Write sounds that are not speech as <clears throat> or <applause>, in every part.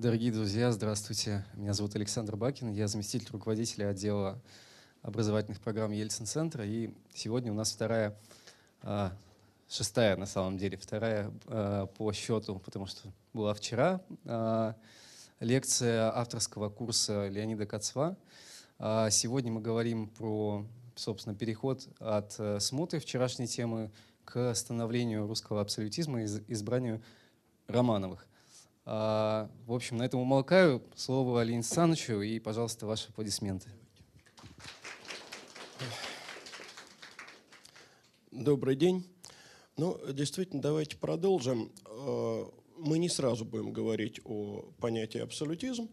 Дорогие друзья, здравствуйте. Меня зовут Александр Бакин, я заместитель руководителя отдела образовательных программ Ельцин-центра. И сегодня у нас вторая, а, шестая на самом деле, вторая а, по счету, потому что была вчера а, лекция авторского курса Леонида Кацва. Сегодня мы говорим про, собственно, переход от э, смуты вчерашней темы к становлению русского абсолютизма и избранию Романовых. А, в общем, на этом умолкаю. Слово Алине Санычу и, пожалуйста, ваши аплодисменты. Добрый день. Ну, действительно, давайте продолжим. Э, мы не сразу будем говорить о понятии абсолютизм.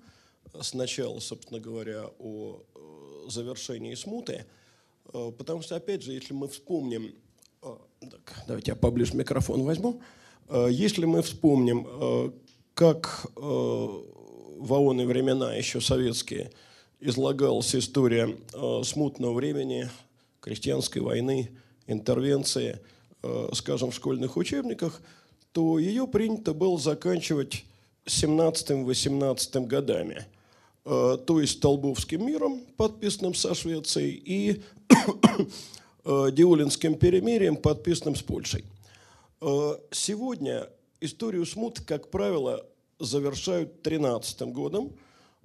Сначала, собственно говоря, о э, завершении смуты. Э, потому что, опять же, если мы вспомним... Так, давайте я поближе микрофон возьму. Если мы вспомним, как э, в ООН времена, еще советские, излагалась история э, смутного времени, крестьянской войны, интервенции, э, скажем, в школьных учебниках, то ее принято было заканчивать 17-18 годами, э, то есть Столбовским миром, подписанным со Швецией, и <coughs> э, Диулинским перемирием, подписанным с Польшей. Э, сегодня историю смут, как правило, завершают 13 годом,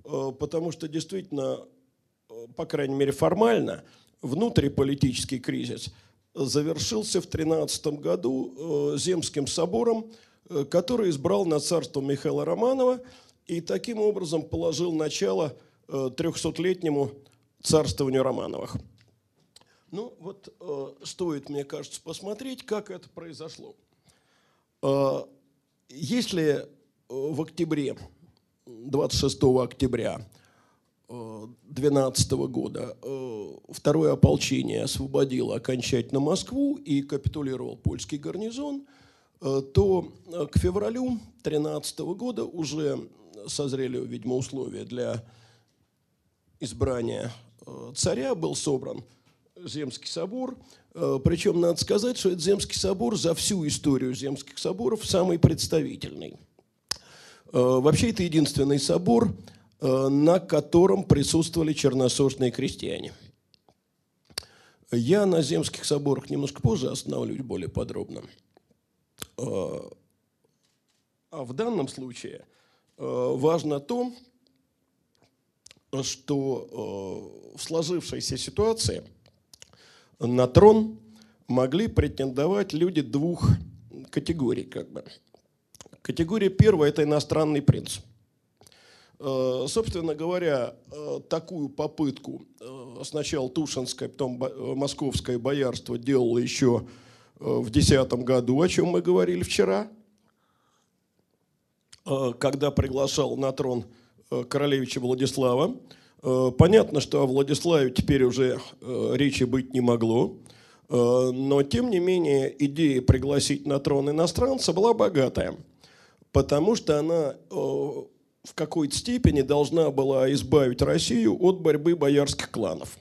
э, потому что действительно, э, по крайней мере формально, внутриполитический кризис завершился в 13 году э, Земским собором, который избрал на царство Михаила Романова и таким образом положил начало 300-летнему царствованию Романовых. Ну вот стоит, мне кажется, посмотреть, как это произошло. Если в октябре, 26 октября 2012 года второе ополчение освободило окончательно Москву и капитулировал польский гарнизон, то к февралю 2013 года уже созрели, видимо, условия для избрания царя, был собран Земский собор. Причем надо сказать, что этот Земский собор за всю историю Земских соборов самый представительный – Э, вообще это единственный собор, э, на котором присутствовали черносошные крестьяне. Я на земских соборах немножко позже остановлюсь более подробно. Э, а в данном случае важно то, что в сложившейся ситуации на трон могли претендовать люди двух категорий, как бы – Категория первая – это иностранный принц. Э, собственно говоря, э, такую попытку э, сначала Тушинское, потом Московское боярство делало еще в 2010 году, о чем мы говорили вчера, когда приглашал на трон королевича Владислава. Понятно, что о Владиславе теперь уже речи быть не могло, но тем не менее идея пригласить на трон иностранца была богатая – потому что она э, в какой-то степени должна была избавить Россию от борьбы боярских кланов.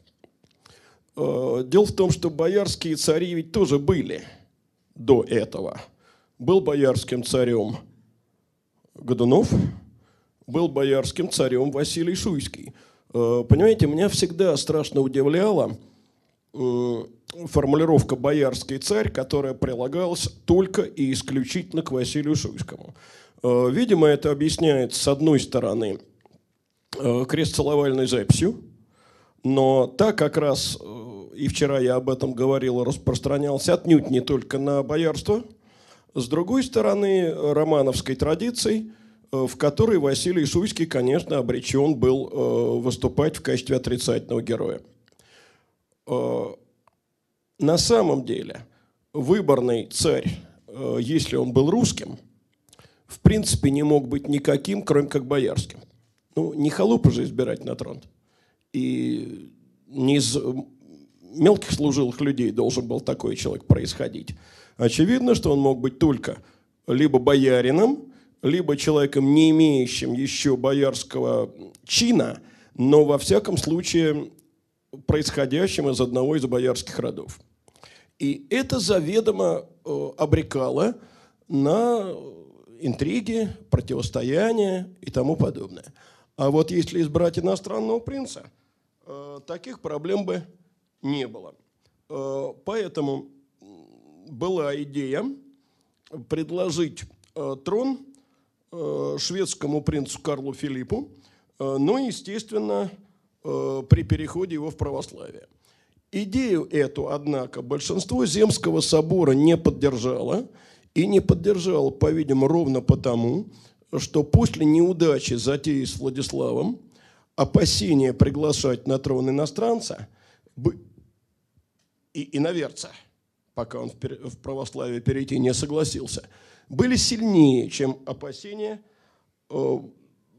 Э, дело в том, что боярские цари ведь тоже были до этого. Был боярским царем Годунов, был боярским царем Василий Шуйский. Э, понимаете, меня всегда страшно удивляла формулировка «боярский царь», которая прилагалась только и исключительно к Василию Шуйскому. Э, видимо, это объясняет, с одной стороны, э, крестцеловальной записью, но так как раз, э, и вчера я об этом говорил, распространялся отнюдь не только на боярство, с другой стороны, романовской традицией, в которой Василий Шуйский, конечно, обречен был выступать в качестве отрицательного героя. На самом деле, выборный царь, если он был русским – в принципе не мог быть никаким, кроме как боярским. Ну, не халупа же избирать на трон. И не из мелких служилых людей должен был такой человек происходить. Очевидно, что он мог быть только либо боярином, либо человеком, не имеющим еще боярского чина, но во всяком случае происходящим из одного из боярских родов. И это заведомо э, обрекало на интриги, противостояния и тому подобное. А вот если избрать иностранного принца, э, таких проблем бы не было. Э, поэтому была идея предложить трон шведскому принцу Карлу Филиппу, э, но, естественно, э, при переходе его в православие. Идею эту, однако, большинство Земского собора не поддержало, и не поддержало, по-видимому, ровно потому, что после неудачи затеи с Владиславом опасения приглашать на трон иностранца и иноверца, пока он в православие перейти не согласился, были сильнее, чем опасения э,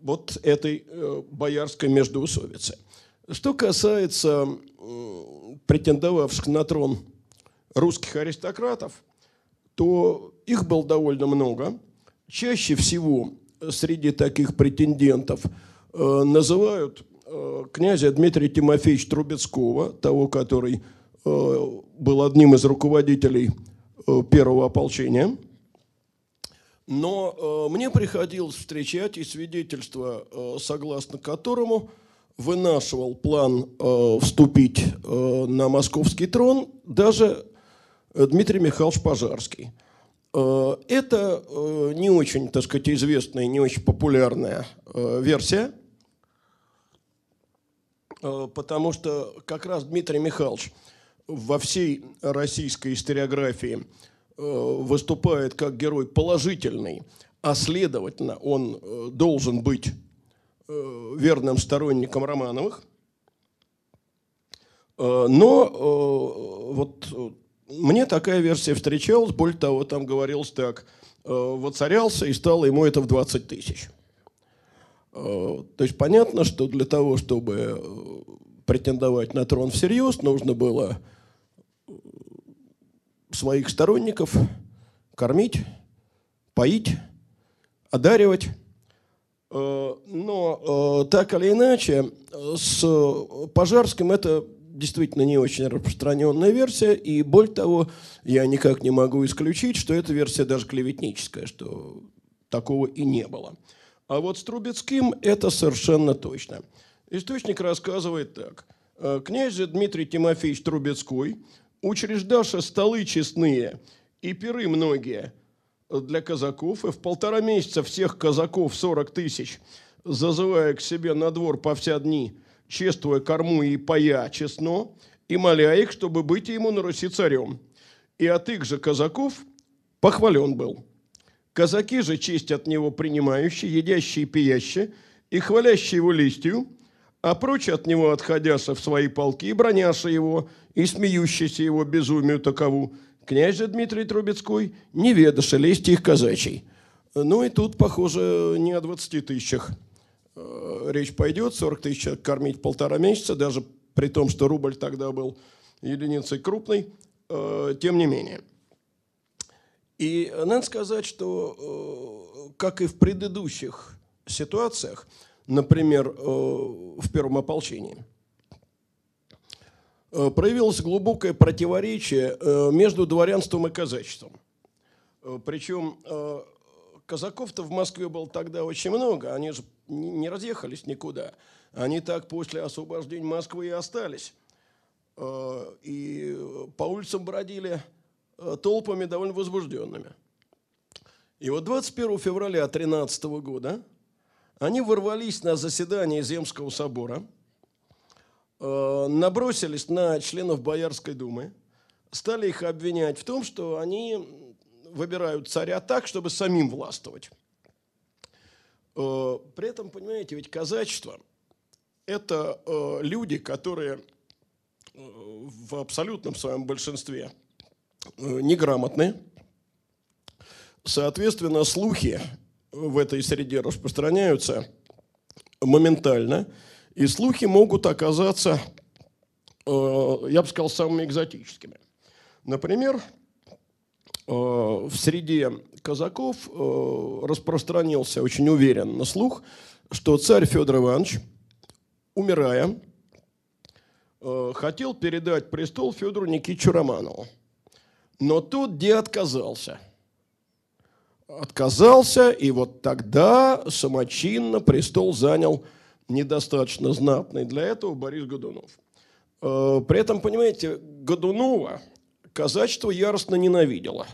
вот этой э, боярской междоусобицы. Что касается претендовавших на трон русских аристократов, то их было довольно много. Чаще всего среди таких претендентов э, называют князя Дмитрия Тимофеевича Трубецкого, того, который был одним из руководителей первого ополчения. Но э, мне приходилось встречать и свидетельство, э, согласно которому – вынашивал план э, вступить на московский трон даже Дмитрий Михайлович Пожарский. Это не очень, так сказать, известная, не очень популярная версия, потому что как раз Дмитрий Михайлович во всей российской историографии выступает как герой положительный, а следовательно он э, должен быть Э, верным сторонником Романовых. Э, но э, вот мне такая версия встречалась, более того, там говорилось так, воцарялся и стало ему это в 20 тысяч. То есть понятно, что для того, чтобы претендовать на трон всерьез, нужно было своих сторонников кормить, поить, одаривать. Э, но э, так или иначе, с Пожарским это действительно не очень распространенная версия, и более того, я никак не могу исключить, что эта версия даже клеветническая, что такого и не было. А вот с Трубецким это совершенно точно. Источник рассказывает так. «Э, князь Дмитрий Тимофеевич Трубецкой, учреждавший столы честные и пиры многие – для казаков, и в полтора месяца всех казаков 40 тысяч, зазывая к себе на двор по вся дни, чествуя корму и пая честно, и моля их, чтобы быть ему на Руси царем. И от их же казаков похвален был. Казаки же честь от него принимающие, едящие и пиящие, и хвалящие его листью, а прочь от него отходяся в свои полки, и броняша его, и смеющиеся его безумию такову, князь же Дмитрий Трубецкой не ведаше лести их казачий. Ну и тут, похоже, не о 20 тысячах э, речь пойдет. 40 тысяч кормить полтора месяца, даже при том, что рубль тогда был единицей крупной, э, тем не менее. И надо сказать, что, э, как и в предыдущих ситуациях, например, в первом ополчении – Э, проявилось глубокое противоречие э, между дворянством и казачеством. Э, Причем казаков-то в Москве было тогда очень много, они же не разъехались никуда. Они так после освобождения Москвы и остались. И по улицам бродили толпами довольно возбужденными. И вот 21 февраля 13 года они ворвались на заседание Земского собора – Э, набросились на членов Боярской думы, стали их обвинять в том, что они выбирают царя так, чтобы самим властвовать. Э, при этом, понимаете, ведь казачество – это э, люди, которые в абсолютном своем большинстве неграмотны. Соответственно, слухи в этой среде распространяются моментально – и слухи могут оказаться, э, я бы сказал, самыми экзотическими. Например, э, в среде казаков э, распространился очень уверенно слух, что царь Федор Иванович, умирая, хотел передать престол Федору Никитичу Романову. Но тот где отказался. Отказался, и вот тогда самочинно престол занял недостаточно знатный для этого Борис Годунов. Э, при этом, понимаете, Годунова казачество яростно ненавидело.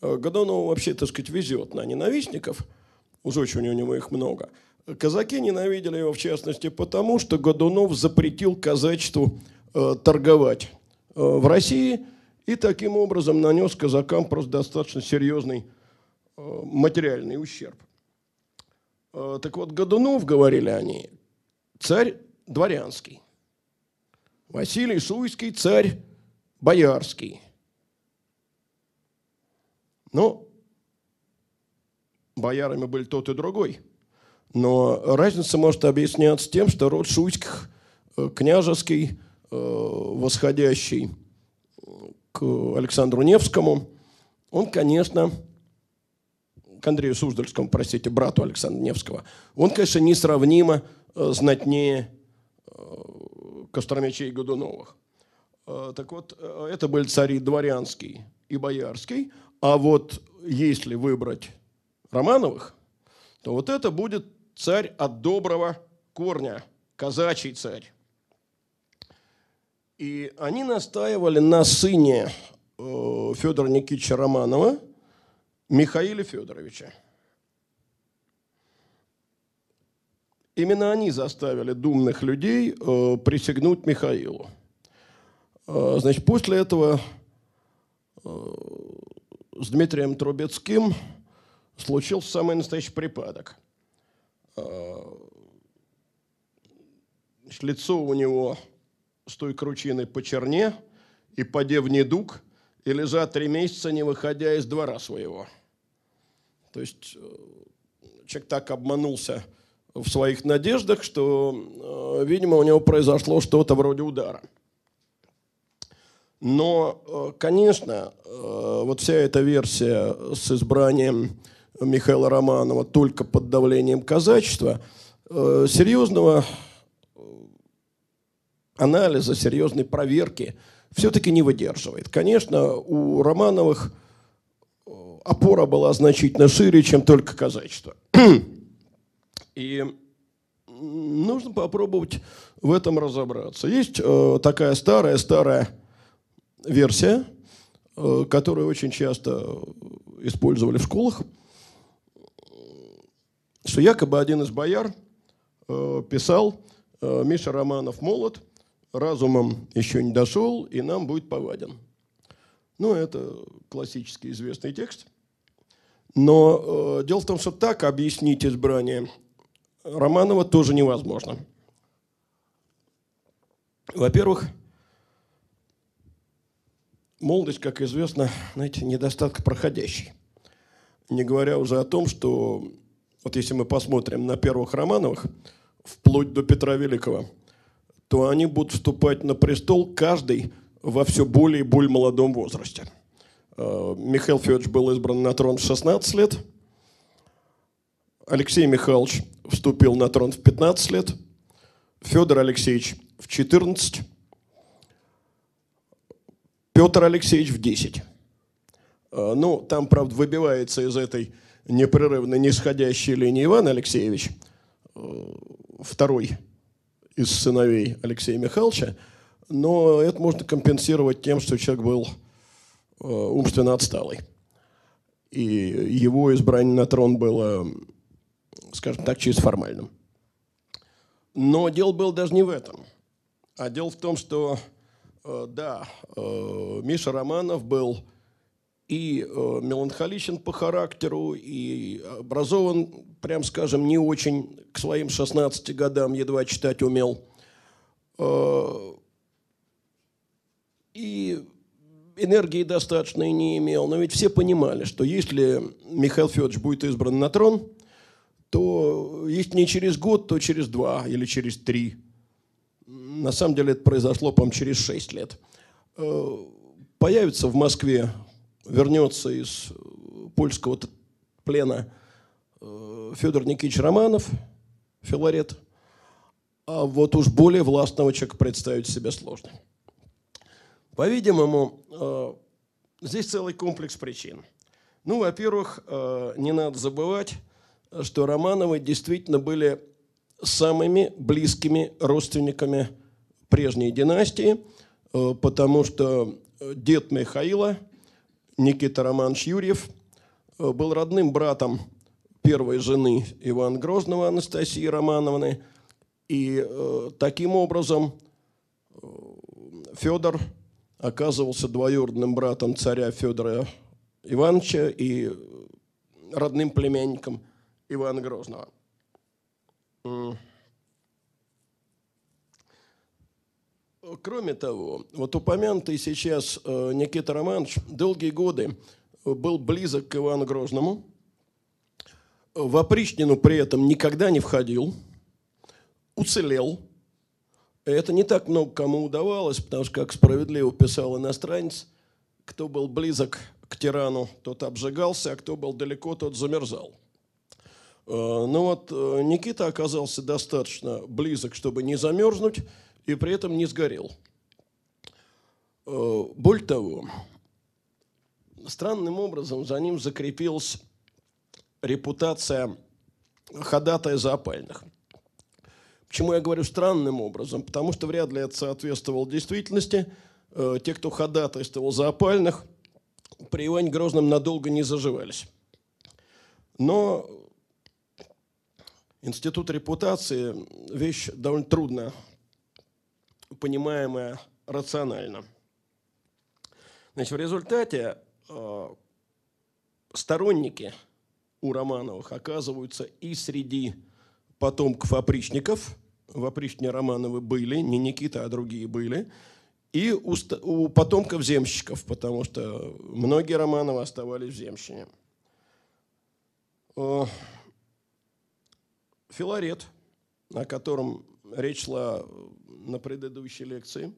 Э, Годунову вообще, так сказать, везет на ненавистников, уж очень у него их много. Казаки ненавидели его, в частности, потому что Годунов запретил казачеству э, торговать в России и таким образом нанес казакам просто достаточно серьезный материальный ущерб. Так вот, Годунов, говорили они, царь дворянский. Василий Суйский, царь боярский. Ну, боярами были тот и другой. Но разница может объясняться тем, что род Шуйских, э, княжеский, э, восходящий к Александру Невскому, он, конечно, к Андрею Суздальскому, простите, брату Александра Невского, он, конечно, несравнимо э, знатнее Костромичей и Годуновых. Э, так вот, э, это были цари дворянский и боярский. А вот если выбрать Романовых, то вот это будет царь от доброго корня, казачий царь. И они настаивали на сыне э, Федора Никитича Романова, Михаиле Федоровича. Именно они заставили думных людей э, присягнуть Михаилу. Э, значит, после этого э, с Дмитрием Трубецким случился самый настоящий припадок. Э, лицо у него с той кручиной по черне и подев недуг, и лежа три месяца, не выходя из двора своего. То есть э, человек так обманулся – в своих надеждах, что, э, видимо, у него произошло что-то вроде удара. Но, э, конечно, вот вся эта версия с избранием Михаила Романова только под давлением казачества серьезного анализа, серьезной проверки все-таки не выдерживает. Конечно, у Романовых опора была значительно шире, чем только казачество. И нужно попробовать в этом разобраться. Есть э, такая старая-старая версия, э, которую очень часто использовали в школах, что якобы один из бояр э, писал э, «Миша Романов молод, разумом еще не дошел, и нам будет поваден». Ну, это классический известный текст. Но э, дело в том, что так объяснить избрание Романова тоже невозможно. Во-первых, молодость, как известно, знаете, недостаток проходящий. Не говоря уже о том, что вот если мы посмотрим на первых Романовых, вплоть до Петра Великого, то они будут вступать на престол каждый во все более и более молодом возрасте. Э, Михаил Федорович был избран на трон в 16 лет – Алексей Михайлович вступил на трон в 15 лет, Федор Алексеевич в 14, Петр Алексеевич в 10. А, ну, там, правда, выбивается из этой непрерывно нисходящей линии Иван Алексеевич, э, второй из сыновей Алексея Михайловича, но это можно компенсировать тем, что человек был э, умственно отсталый. И его избрание на трон было скажем так, чисто формальным. Но дело было даже не в этом. А дело в том, что, э, да, э, Миша Романов был и э, меланхоличен по характеру, и образован, прям скажем, не очень к своим 16 годам, едва читать умел. И энергии достаточной не имел. Но ведь все понимали, что если Михаил Федорович будет избран на трон – то если не через год, то через два или через три. На самом деле это произошло, по-моему, через шесть лет. Э, появится в Москве, вернется из польского плена э, Федор Никитич Романов, Филарет. А вот уж более властного человека представить себе сложно. По-видимому, э, здесь целый комплекс причин. Ну, во-первых, э, не надо забывать, что Романовы действительно были самыми близкими родственниками прежней династии, э, потому что дед Михаила, Никита Романович Юрьев, был родным братом первой жены Ивана Грозного Анастасии Романовны. И таким образом Федор оказывался двоюродным братом царя Федора Ивановича и родным племянником Ивана Грозного. Кроме того, вот упомянутый сейчас э, Никита Романович долгие годы был близок к Ивану Грозному. В опричнину при этом никогда не входил, уцелел. Это не так много кому удавалось, потому что, как справедливо писал иностранец, кто был близок к тирану, тот обжигался, а кто был далеко, тот замерзал. Э, Но ну вот э, Никита оказался достаточно близок, чтобы не замерзнуть, и при этом не сгорел. Э, более того, странным образом за ним закрепилась репутация ходатая за опальных. Почему я говорю странным образом? Потому что вряд ли это соответствовало действительности. Те, кто ходатайствовал за опальных – при Иване Грозном надолго не заживались. Но институт репутации – вещь довольно трудно понимаемая рационально. Значит, в результате э, сторонники у Романовых оказываются и среди потомков опричников. В опричне Романовы были, не Никита, а другие были – и у, у потомков земщиков, потому что многие Романовы оставались в земщине. Филарет, о котором речь шла на предыдущей лекции,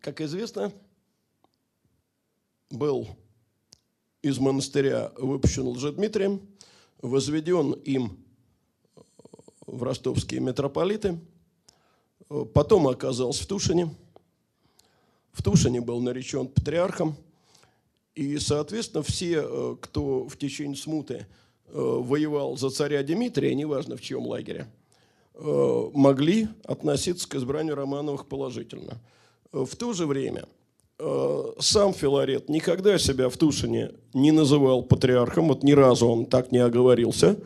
как известно, был из монастыря выпущен Лжедмитрием, возведен им в ростовские митрополиты, потом оказался в Тушине – в Тушине был наречен патриархом. И, соответственно, все, э, кто в течение смуты э, воевал за царя Дмитрия, неважно в чьем лагере, э, могли относиться к избранию Романовых положительно. В то же время сам Филарет никогда себя в Тушине не называл патриархом, вот ни разу он так не оговорился.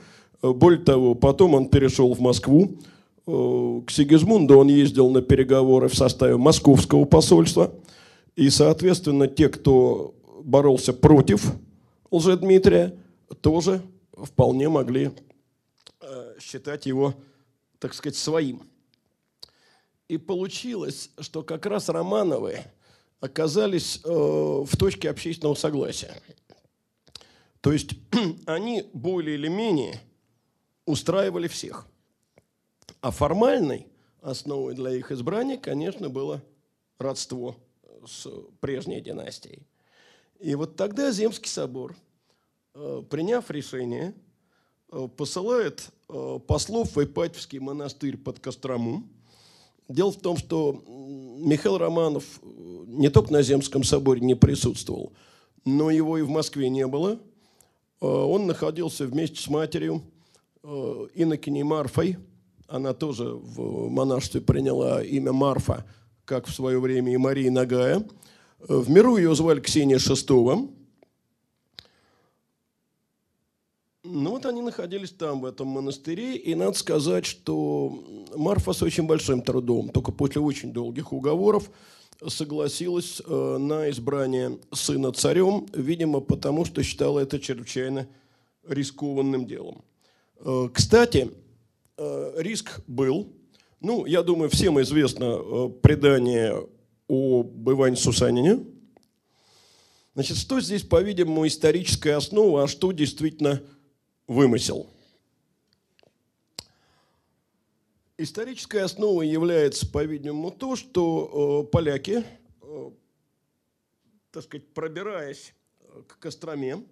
Более того, потом он перешел в Москву, Э, к Сигизмунду он ездил на переговоры в составе московского посольства. И, соответственно, те, кто боролся против Лжедмитрия, тоже вполне могли э, считать его, так сказать, своим. И получилось, что как раз Романовы оказались э, в точке общественного согласия. То есть <clears throat> они более или менее устраивали всех. А формальной основой для их избрания, конечно, было родство с прежней династией. И вот тогда Земский собор, э, приняв решение, э, посылает э, послов в Ипатьевский монастырь под Кострому. Дело в том, что Михаил Романов не только на Земском соборе не присутствовал, но его и в Москве не было. Он находился вместе с матерью Иннокеней Марфой – она тоже в монашестве приняла имя Марфа, как в свое время и Мария Нагая. В миру ее звали Ксения Шестова. Ну вот они находились там, в этом монастыре, и надо сказать, что Марфа с очень большим трудом, только после очень долгих уговоров, согласилась э, на избрание сына царем, видимо, потому что считала это чрезвычайно рискованным делом. Э, кстати, Э, риск был. Ну, я думаю, всем известно э, предание об Иване Сусанине. Значит, что здесь, по-видимому, историческая основа, а что действительно вымысел? Исторической основой является, по-видимому, то, что поляки, так сказать, пробираясь к Костроме,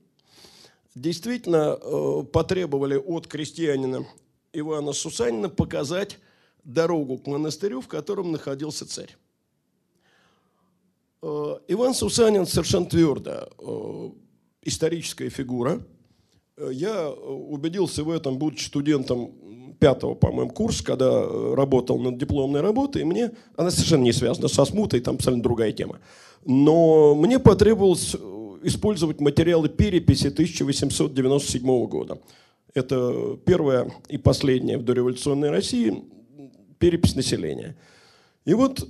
действительно э, потребовали от крестьянина Ивана Сусанина показать дорогу к монастырю, в котором находился царь. Э, Иван Сусанин совершенно твердо э, историческая фигура. Я убедился в этом, будучи студентом пятого, по-моему, курса, когда работал над дипломной работой, и мне, она совершенно не связана со смутой, там абсолютно другая тема. Но мне потребовалось использовать материалы переписи 1897 года. Это первая и последняя в дореволюционной России перепись населения. И вот,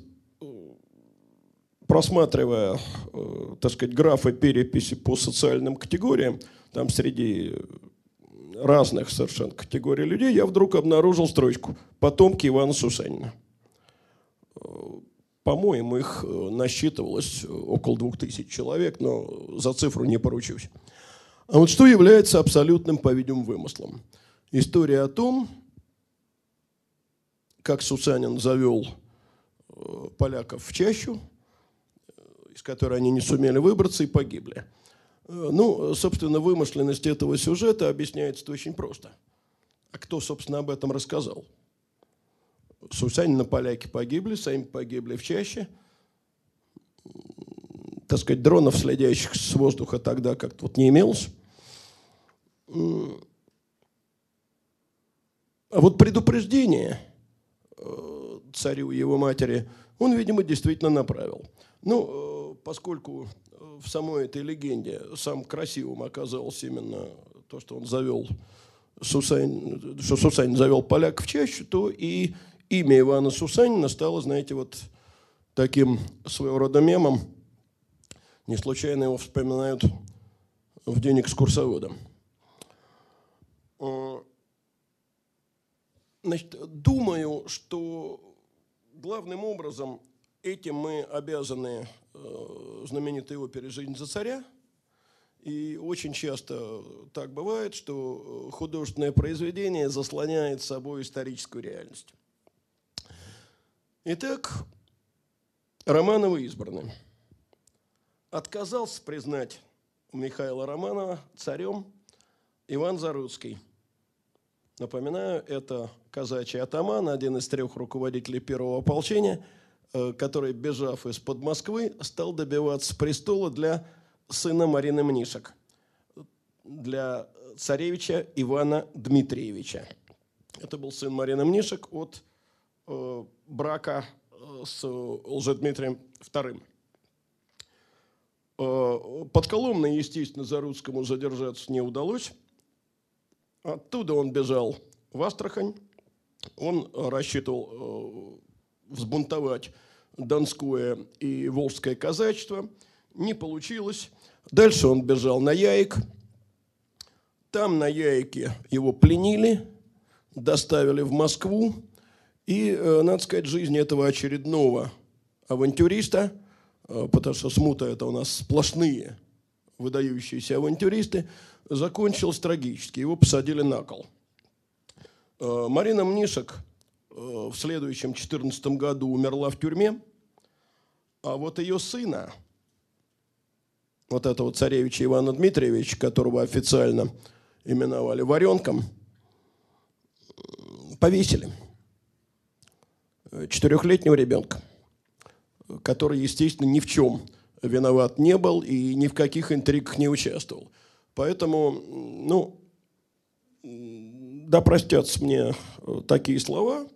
просматривая, э, так сказать, графы переписи по социальным категориям, там среди разных совершенно категорий людей, я вдруг обнаружил строчку «Потомки Ивана Сусанина». По-моему, их э, насчитывалось около двух тысяч человек, но за цифру не поручусь. А вот что является абсолютным, по-видимому, вымыслом? История о том, как Сусанин завел э, поляков в чащу, э, из которой они не сумели выбраться и погибли. Э, ну, собственно, вымышленность этого сюжета объясняется очень просто. А кто, собственно, об этом рассказал? Сусанина поляки погибли, сами погибли в чаще – так сказать, дронов, следящих с воздуха тогда как-то вот не имелось. А вот предупреждение э, царю и его матери он, видимо, действительно направил. Ну, э, поскольку э, в самой этой легенде самым красивым оказалось именно то, что он завел Сусань, что Сусанин завел поляк в чащу, то и имя Ивана Сусанина стало, знаете, вот таким своего рода мемом. Не случайно его вспоминают в день экскурсовода. Э, значит, думаю, что главным образом этим мы обязаны э, знаменитой опере «Жизнь за царя». И очень часто так бывает, что художественное произведение заслоняет собой историческую реальность. Итак, Романовы избраны. Отказался признать Михаила Романова царем Иван Заруцкий. Напоминаю, это казачий атаман, один из трех руководителей первого ополчения, э, который, бежав из-под Москвы, стал добиваться престола для сына Марины Мнишек, для царевича Ивана Дмитриевича. Это был сын Марины Мнишек от брака э, с Лжедмитрием II. Э, под Коломной, естественно, Заруцкому задержаться не удалось. Оттуда он бежал в Астрахань. Он рассчитывал э, взбунтовать Донское и Волжское казачество. Не получилось. Дальше он бежал на Яик. Там на Яике его пленили, доставили в Москву. И, э, надо сказать, жизнь этого очередного авантюриста – Э, потому что смута – это у нас сплошные выдающиеся авантюристы, закончилось трагически. Его посадили на кол. Э, Марина Мнишек в следующем 14 году умерла в тюрьме, а вот ее сына, вот этого царевича Ивана Дмитриевича, которого официально именовали Варенком, повесили. Четырехлетнего ребенка который, естественно, ни в чем виноват не был и ни в каких интригах не участвовал. Поэтому, ну, да простятся мне э, такие слова,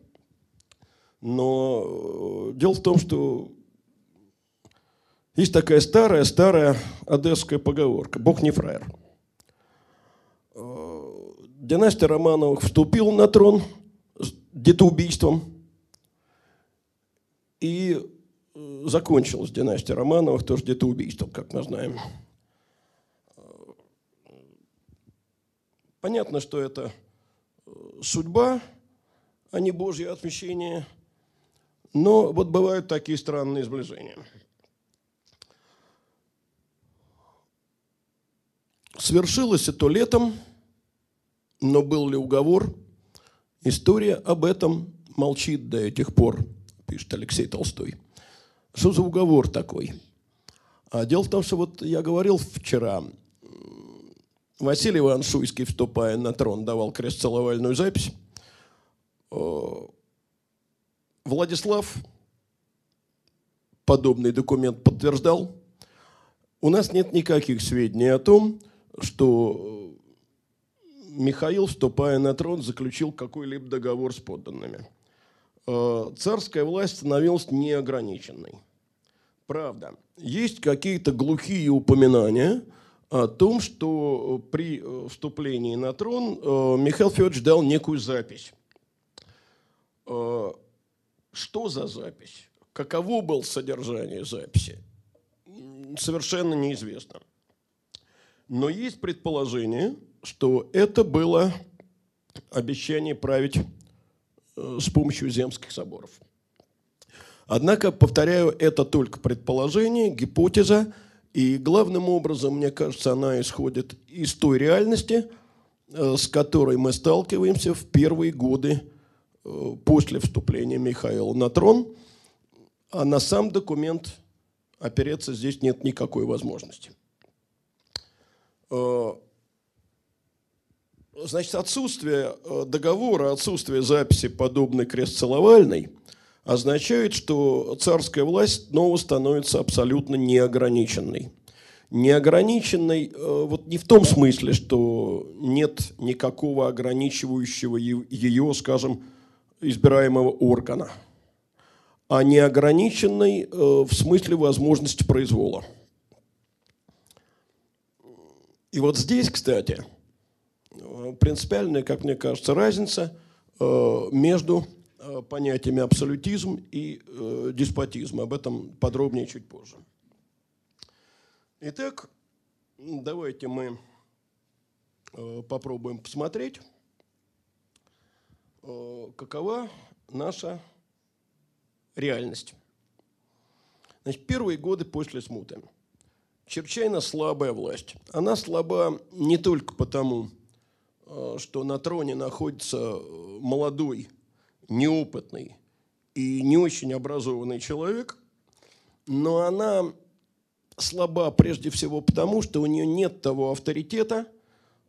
но э, дело в том, что есть такая старая-старая одесская поговорка «Бог не фраер». Э, династия Романовых вступила на трон детоубийством, и закончилась династия Романовых тоже где-то убийством, как мы знаем. Понятно, что это э, судьба, а не Божье отмещение. Но вот бывают такие странные сближения. Свершилось это летом, но был ли уговор? История об этом молчит до этих пор, пишет Алексей Толстой. Что за уговор такой? А дело в том, что вот я говорил вчера, Василий Иван Шуйский, вступая на трон, давал крестцеловальную запись. Владислав подобный документ подтверждал. У нас нет никаких сведений о том, что Михаил, вступая на трон, заключил какой-либо договор с подданными. Царская власть становилась неограниченной. Правда, есть какие-то глухие упоминания о том, что при вступлении на трон Михаил Федорович дал некую запись. Что за запись? Каково было содержание записи? Совершенно неизвестно. Но есть предположение, что это было обещание править э, с помощью земских соборов. Однако, повторяю, это только предположение, гипотеза, и главным образом, мне кажется, она исходит из той реальности, э, с которой мы сталкиваемся в первые годы э, после вступления Михаила на трон, а на сам документ опереться здесь нет никакой возможности. Э, значит, отсутствие э, договора, отсутствие записи подобной крестцеловальной означает, что царская власть снова становится абсолютно неограниченной. Неограниченной э, вот не в том смысле, что нет никакого ограничивающего ее, скажем, избираемого органа, а неограниченной в смысле возможности произвола – и вот здесь, кстати, принципиальная, как мне кажется, разница э, между э, понятиями абсолютизм и э, деспотизм. Об этом подробнее чуть позже. Итак, давайте мы попробуем посмотреть, какова наша реальность. Значит, первые годы после смуты – чрезвычайно слабая власть. Она слаба не только потому, что на троне находится э, молодой, неопытный и не очень образованный человек, но она слаба прежде всего потому, что у нее нет того авторитета,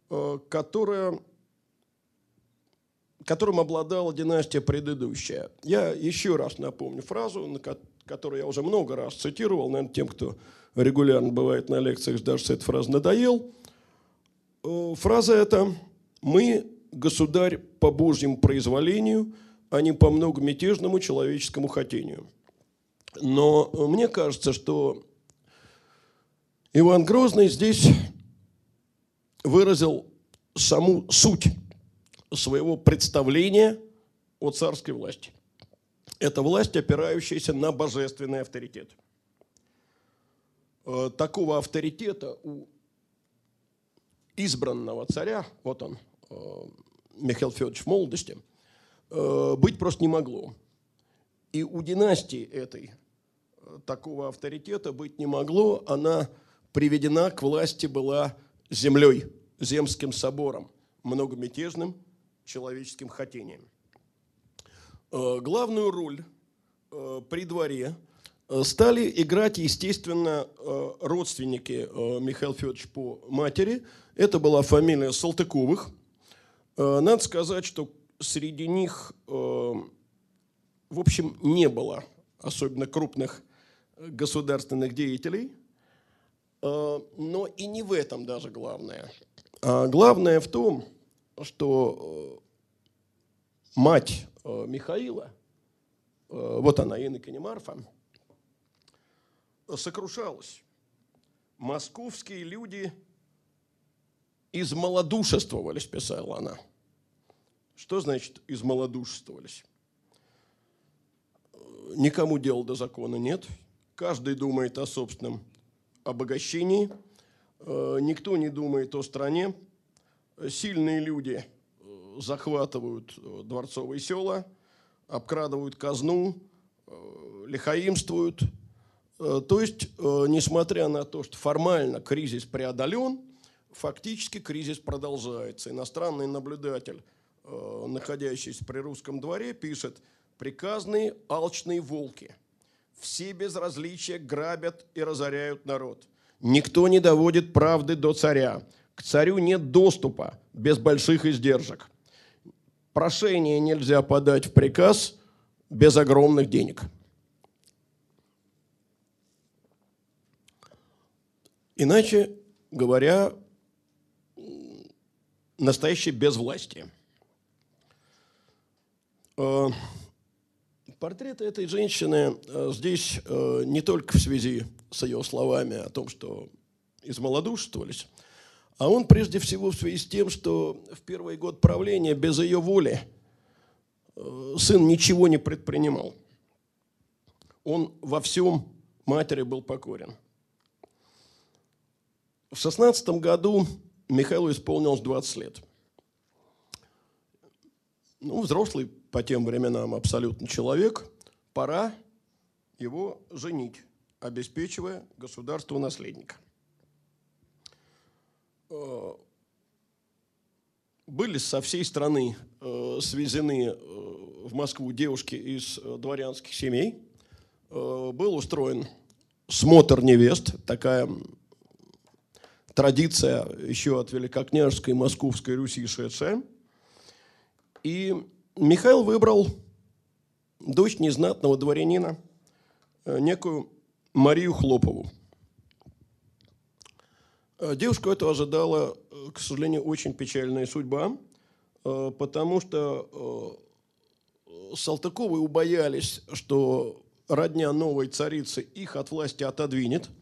э, которое, которым обладала династия предыдущая. Я еще раз напомню фразу, которую я уже много раз цитировал, наверное, тем, кто регулярно бывает на лекциях, даже с этой фразы надоел. Э, фраза эта «Мы государь по Божьему произволению, а не по многомятежному человеческому хотению». Но мне кажется, что Иван Грозный здесь выразил саму суть своего представления о царской власти. Это власть, опирающаяся на божественный авторитет – Э, такого авторитета у избранного царя, вот он, э, Михаил Федорович в молодости, э, быть просто не могло. И у династии этой такого авторитета быть не могло. Она приведена к власти была землей, земским собором, многомятежным человеческим хотением. Главную роль при дворе – Э, стали играть, естественно, э, родственники э, Михаила Федоровича по матери. Это была фамилия Салтыковых. Надо сказать, что среди них, в общем, не было особенно крупных государственных деятелей. Но и не в этом даже главное. А главное в том, что мать Михаила, вот она, Инна Марфа, сокрушалась. Московские люди измалодушествовались, писала она. Что значит измалодушествовались? Никому дела до закона нет. Каждый думает о собственном обогащении. Никто не думает о стране. Сильные люди э, захватывают э, дворцовые села, обкрадывают казну, лихаимствуют – Э, то есть, несмотря на то, что формально кризис преодолен, фактически кризис продолжается. Иностранный наблюдатель, э, находящийся при русском дворе, пишет «приказные алчные волки. Все без различия грабят и разоряют народ. Никто не доводит правды до царя. К царю нет доступа без больших издержек. Прошение нельзя подать в приказ без огромных денег». Иначе говоря, настоящее безвластие. Э, портрет этой женщины э, здесь э, не только в связи с ее словами о том, что измалодушествовались, а он прежде всего в связи с тем, что в первый год правления без ее воли сын ничего не предпринимал. Он во всем матери был покорен. В шестнадцатом году Михаилу исполнилось 20 лет. Ну, взрослый по тем временам абсолютно человек. Пора его женить, обеспечивая государство наследника. Э, были со всей страны э, свезены э, в Москву девушки из дворянских семей. Был устроен смотр невест, такая традиция еще от Великокняжеской и Московской Руси шедшая. И Михаил выбрал дочь незнатного дворянина, э, некую Марию Хлопову. Э, девушку эту ожидала, э, к сожалению, очень печальная судьба, потому что Салтыковы убоялись, что родня новой царицы их от власти отодвинет –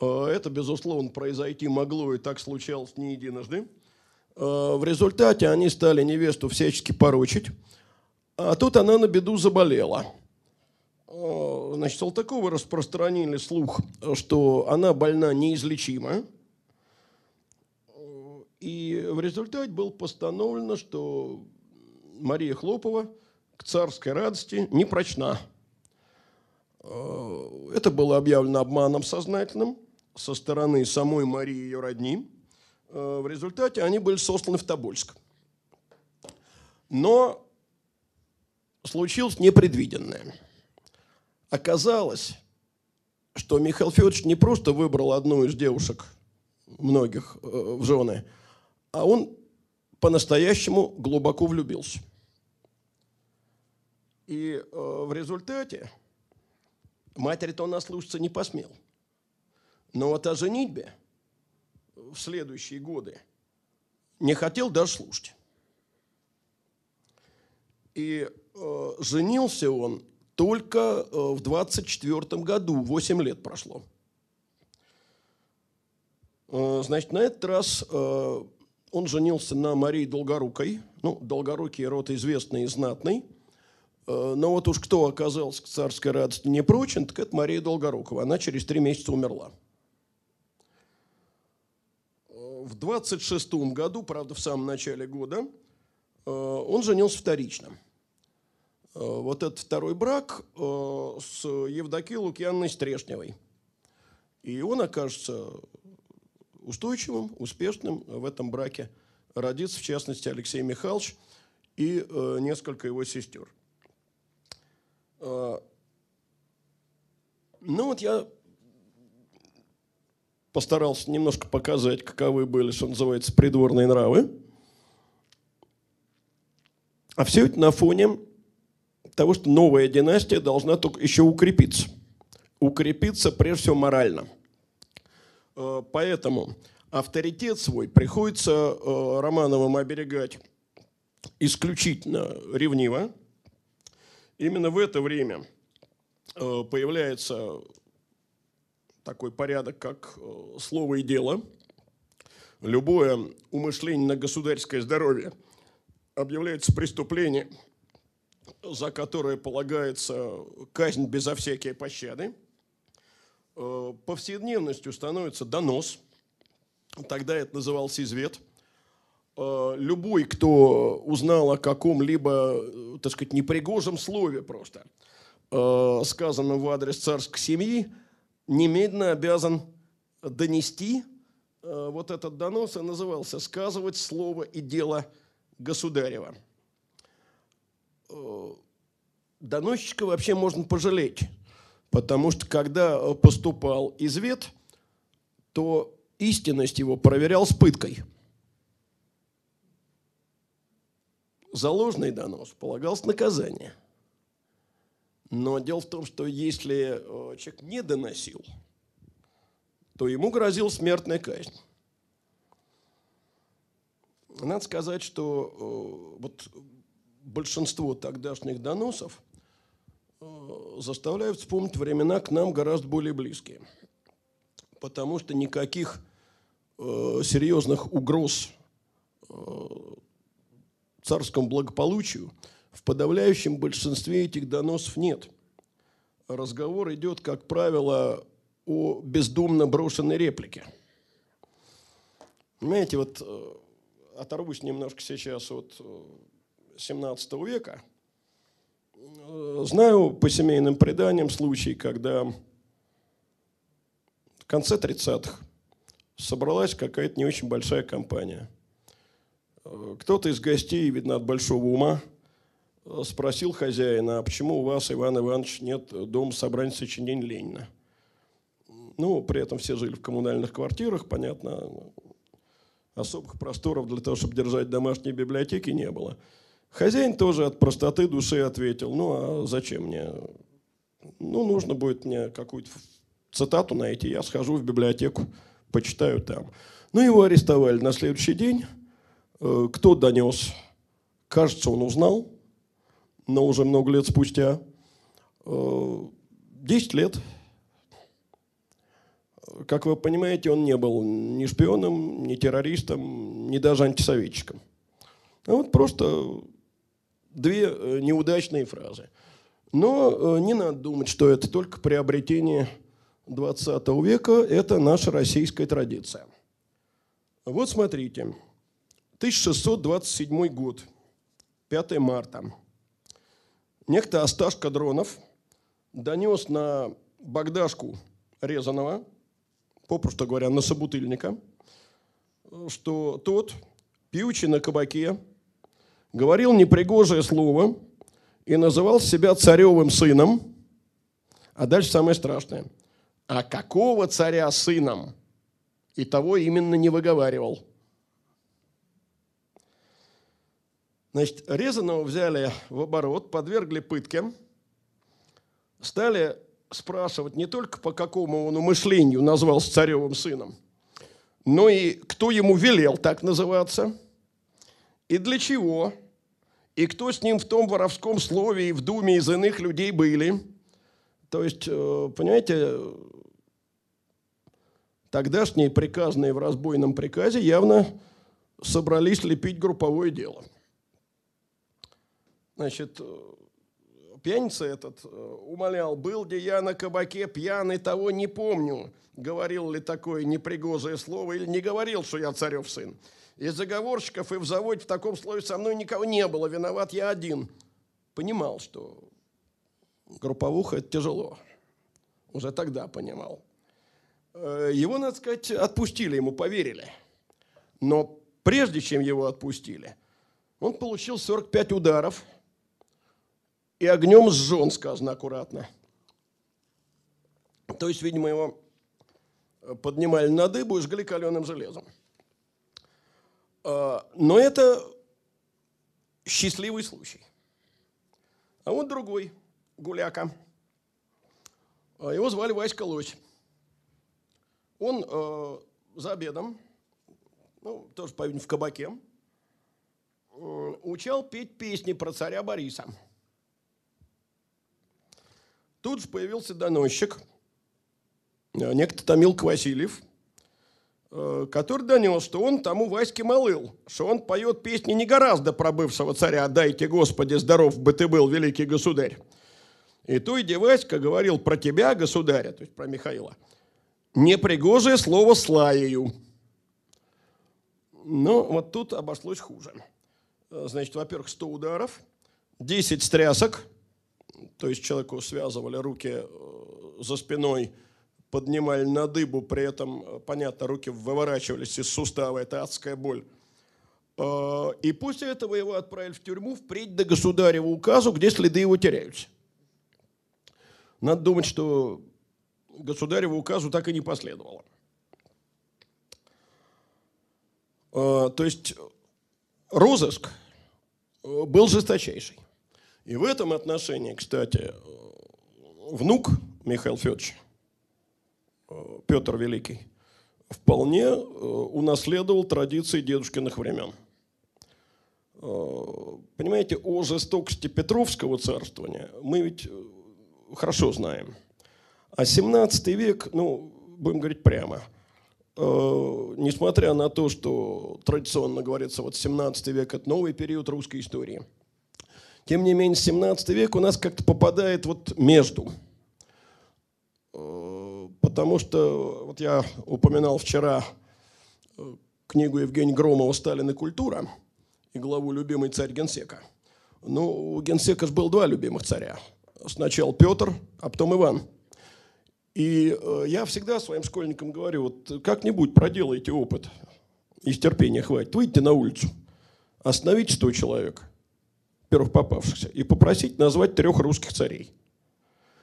это, безусловно, произойти могло и так случалось не единожды. Э, в результате они стали невесту всячески порочить. А тут она на беду заболела. Э, значит, Салтыковы распространили слух, что она больна неизлечимо. И в результате было постановлено, что Мария Хлопова к царской радости не прочна. Это было объявлено обманом сознательным со стороны самой Марии и ее родни. Э, в результате они были сосланы в Тобольск. Но случилось непредвиденное. Оказалось, что Михаил Федорович не просто выбрал одну из девушек, многих э, в жены, а он по-настоящему глубоко влюбился. И э, в результате матери-то он наслушаться не посмел – но вот о женитьбе в следующие годы не хотел даже слушать. И э, женился он только э, в 24 году, 8 лет прошло. Э, значит, на этот раз э, он женился на Марии Долгорукой. Ну, Долгорукий род известный и знатный. Э, но вот уж кто оказался к царской радости не прочен, так это Мария Долгорукова. Она через три месяца умерла в 26 году, правда, в самом начале года, э, он женился вторично. Э, вот этот второй брак э, с Евдокией Лукьянной Стрешневой. И он окажется устойчивым, успешным в этом браке. Родится, в частности, Алексей Михайлович и несколько его сестер. Ну вот я постарался немножко показать, каковы были, что называется, придворные нравы. А все это на фоне того, что новая династия должна только еще укрепиться. Укрепиться прежде всего морально. Э, поэтому авторитет свой приходится э, Романовым оберегать исключительно ревниво. Именно в это время э, появляется такой порядок, как э, слово и дело. Любое умышление на государское здоровье объявляется преступлением, за которое полагается казнь безо всякой пощады. Э, повседневностью становится донос. Тогда это назывался извет. Э, любой, кто узнал о каком-либо, так сказать, непригожем слове просто, сказанном в адрес царской семьи, немедленно обязан донести э, вот этот донос, и назывался «Сказывать слово и дело государева». Э, доносчика вообще можно пожалеть, потому что когда поступал извет, то истинность его проверял с пыткой. За ложный донос полагалось наказание – но дело в том, что если э, человек не доносил, то ему грозила смертная казнь. надо сказать, что вот большинство тогдашних доносов заставляют вспомнить времена к нам гораздо более близкие. Потому что никаких серьезных угроз царскому благополучию в подавляющем большинстве этих доносов нет. Разговор идет, как правило, о бездумно брошенной реплике. Понимаете, вот э, оторвусь немножко сейчас от 17 э, века. Э, знаю по семейным преданиям случай, когда в конце 30-х собралась какая-то не очень большая компания. Кто-то из гостей, видно, от большого ума, спросил хозяина, а почему у вас, Иван Иванович, нет дома собрания сочинений Ленина? Ну, при этом все жили в коммунальных квартирах, понятно, особых просторов для того, чтобы держать домашние библиотеки, не было. Хозяин тоже от простоты души ответил, ну, а зачем мне? Ну, нужно будет мне какую-то цитату найти, я схожу в библиотеку, почитаю там. Ну, его арестовали на следующий день. Э, кто донес? Кажется, он узнал, но уже много лет спустя. Э, десять лет как вы понимаете, он не был ни шпионом, ни террористом, ни даже антисоветчиком. А вот просто две э, неудачные фразы. Но э, не надо думать, что это только приобретение 20 века, это наша российская традиция. Вот смотрите, 1627 год, 5 марта. Некто Асташ Кадронов донес на Богдашку Резанова, попросту говоря, на собутыльника, что тот, пьючи на кабаке, говорил непригожее слово и называл себя царевым сыном. А дальше самое страшное. А какого царя сыном? И того именно не выговаривал. Значит, Резаного взяли в оборот, подвергли пытке, стали спрашивать не только по какому он умышлению назвался царевым сыном, но и кто ему велел так называться, и для чего, и кто с ним в том воровском слове и в думе из иных людей были. То есть, э, понимаете, тогдашние приказные в разбойном приказе явно собрались лепить групповое дело. Значит, пьяница этот э, умолял, был ли я на кабаке пьяный, того не помню. Говорил ли такое непригожее слово или не говорил, что я царев сын. Из заговорщиков и в заводе в таком слове со мной никого не было, виноват я один. Понимал, что групповуха – это тяжело. Уже тогда понимал. Э, его, надо сказать, отпустили, ему поверили. Но прежде чем его отпустили, он получил 45 ударов – и огнем сжен, сказано аккуратно. То есть, видимо, его поднимали на дыбу и жгли каленым железом. А, но это счастливый случай. А вот другой гуляка. А, его звали Васька Лось. Он э, за обедом, ну, тоже, по в кабаке, э, учал петь песни про царя Бориса – Тут же появился доносчик, э, некто Томилк Васильев, э, который донес, что он тому Ваське молыл, что он поет песни не гораздо про бывшего царя «Дайте, Господи, здоров бы ты был, великий государь». И то, где Васька говорил про тебя, государя, то есть про Михаила, непригожее слово «слаею». Но вот тут обошлось хуже. Э, значит, во-первых, 100 ударов, 10 стрясок – то есть человеку связывали руки э, за спиной, поднимали на дыбу, при этом, э, понятно, руки выворачивались из сустава, это адская боль. Э, и после этого его отправили в тюрьму впредь до государева указу, где следы его теряются. Надо думать, что государеву указу так и не последовало. То есть розыск был жесточайший. И в этом отношении, кстати, внук Михаил Федорович, Петр Великий, вполне э, унаследовал традиции дедушкиных времен. Понимаете, о жестокости Петровского царствования мы ведь хорошо знаем. А 17 век, ну, будем говорить прямо, несмотря на то, что традиционно говорится, вот 17 век – это новый период русской истории, тем не менее, 17 век у нас как-то попадает вот между – потому что вот я упоминал вчера э, книгу Евгения Громова «Сталин и культура» и главу «Любимый царь Генсека». Ну, у Генсека же было два любимых царя. Сначала Петр, а потом Иван. И э, я всегда своим школьникам говорю, вот как-нибудь проделайте опыт, из терпения хватит, выйдите на улицу, остановите 100 человек, первых попавшихся, и попросите назвать трех русских царей.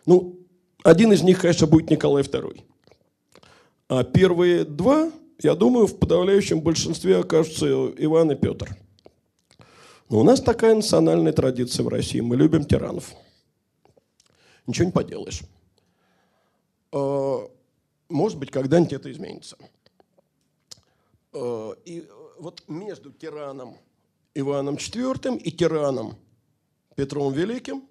Ну, один из них, конечно, будет Николай II. А первые два, я думаю, в подавляющем большинстве окажутся Иван и Петр. Но у нас такая национальная традиция в России. Мы любим тиранов. Ничего не поделаешь. А, может быть, когда-нибудь это изменится. А, и вот между тираном Иваном IV и тираном Петром Великим,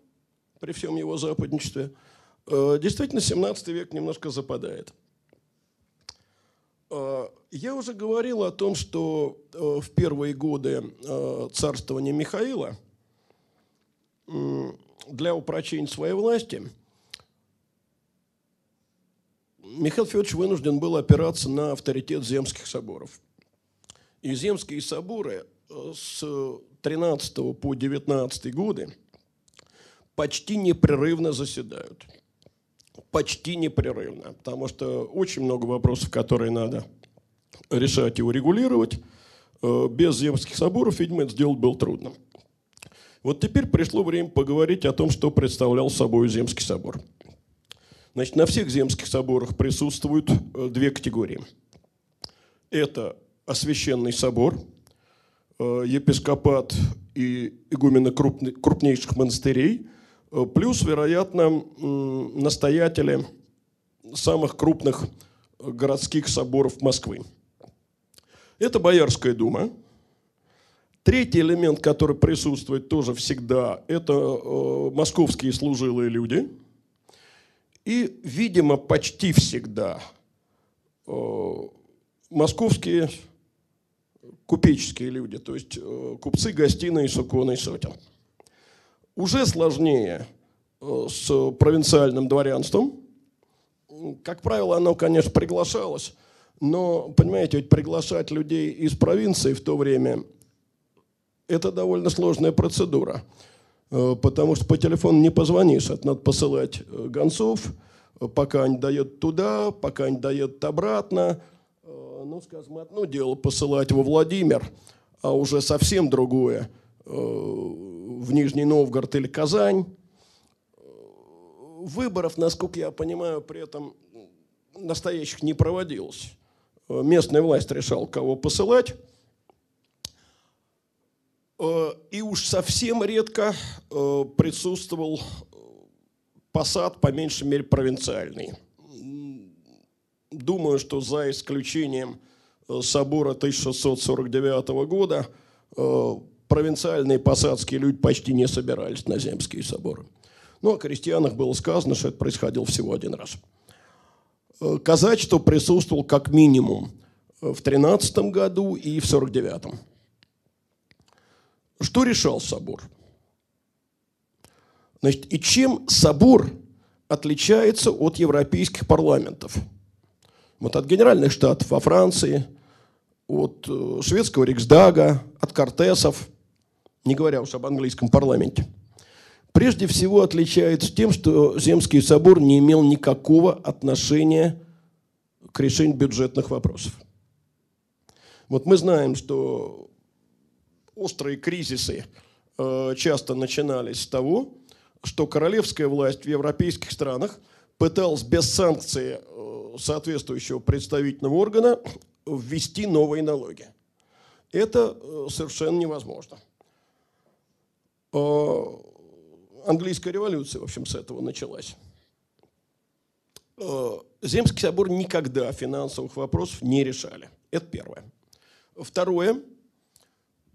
при всем его западничестве – Э, действительно, 17 век немножко западает. Э, я уже говорил о том, что э, в первые годы царствования Михаила для упрочения своей власти Михаил Федорович вынужден был опираться на авторитет земских соборов. И земские соборы с 13 по 19 годы почти непрерывно заседают – почти непрерывно, потому что очень много вопросов, которые надо решать и урегулировать. Э, без земских соборов, видимо, это сделать было трудно. Вот теперь пришло время поговорить о том, что представлял собой Земский собор. Значит, на всех земских соборах присутствуют э, две категории. Это освященный собор, епископат и игумены крупнейших монастырей – Э, плюс, вероятно, настоятели самых крупных городских соборов Москвы. Это Боярская дума. Третий элемент, который присутствует тоже всегда, это э, московские служилые люди. И, видимо, почти всегда э, московские купеческие люди, то есть купцы, гостиные, суконы и сотен – уже сложнее э, с провинциальным дворянством. Как правило, оно, конечно, приглашалось, но, понимаете, ведь приглашать людей из провинции в то время – это довольно сложная процедура, э, потому что по телефону не позвонишь, это надо посылать э, гонцов, пока они дают туда, пока они дают обратно. Ну, скажем, одно дело посылать во Владимир, а уже совсем другое в Нижний Новгород или Казань. Выборов, насколько я понимаю, при этом настоящих не проводилось. Местная власть решала, кого посылать. И уж совсем редко э, присутствовал посад, по меньшей мере, провинциальный. Думаю, что за исключением э, собора 1649 года э, провинциальные посадские люди почти не собирались на земские соборы. Ну, о крестьянах было сказано, что это происходило всего один раз. Э, казачество присутствовал как минимум в 13 году и в 49-м. Что решал собор? Значит, и чем собор отличается от европейских парламентов? Вот от генеральных штатов во Франции, от э, шведского Риксдага, от Кортесов – не говоря уж об английском парламенте, прежде всего отличается тем, что Земский собор не имел никакого отношения к решению бюджетных вопросов. Вот мы знаем, что острые кризисы э, часто начинались с того, что королевская власть в европейских странах пыталась без санкции э, соответствующего представительного органа ввести новые налоги. Это э, совершенно невозможно. Э, английская революция, в общем, с этого началась. Э, Земский собор никогда финансовых вопросов не решали. Это первое. Второе.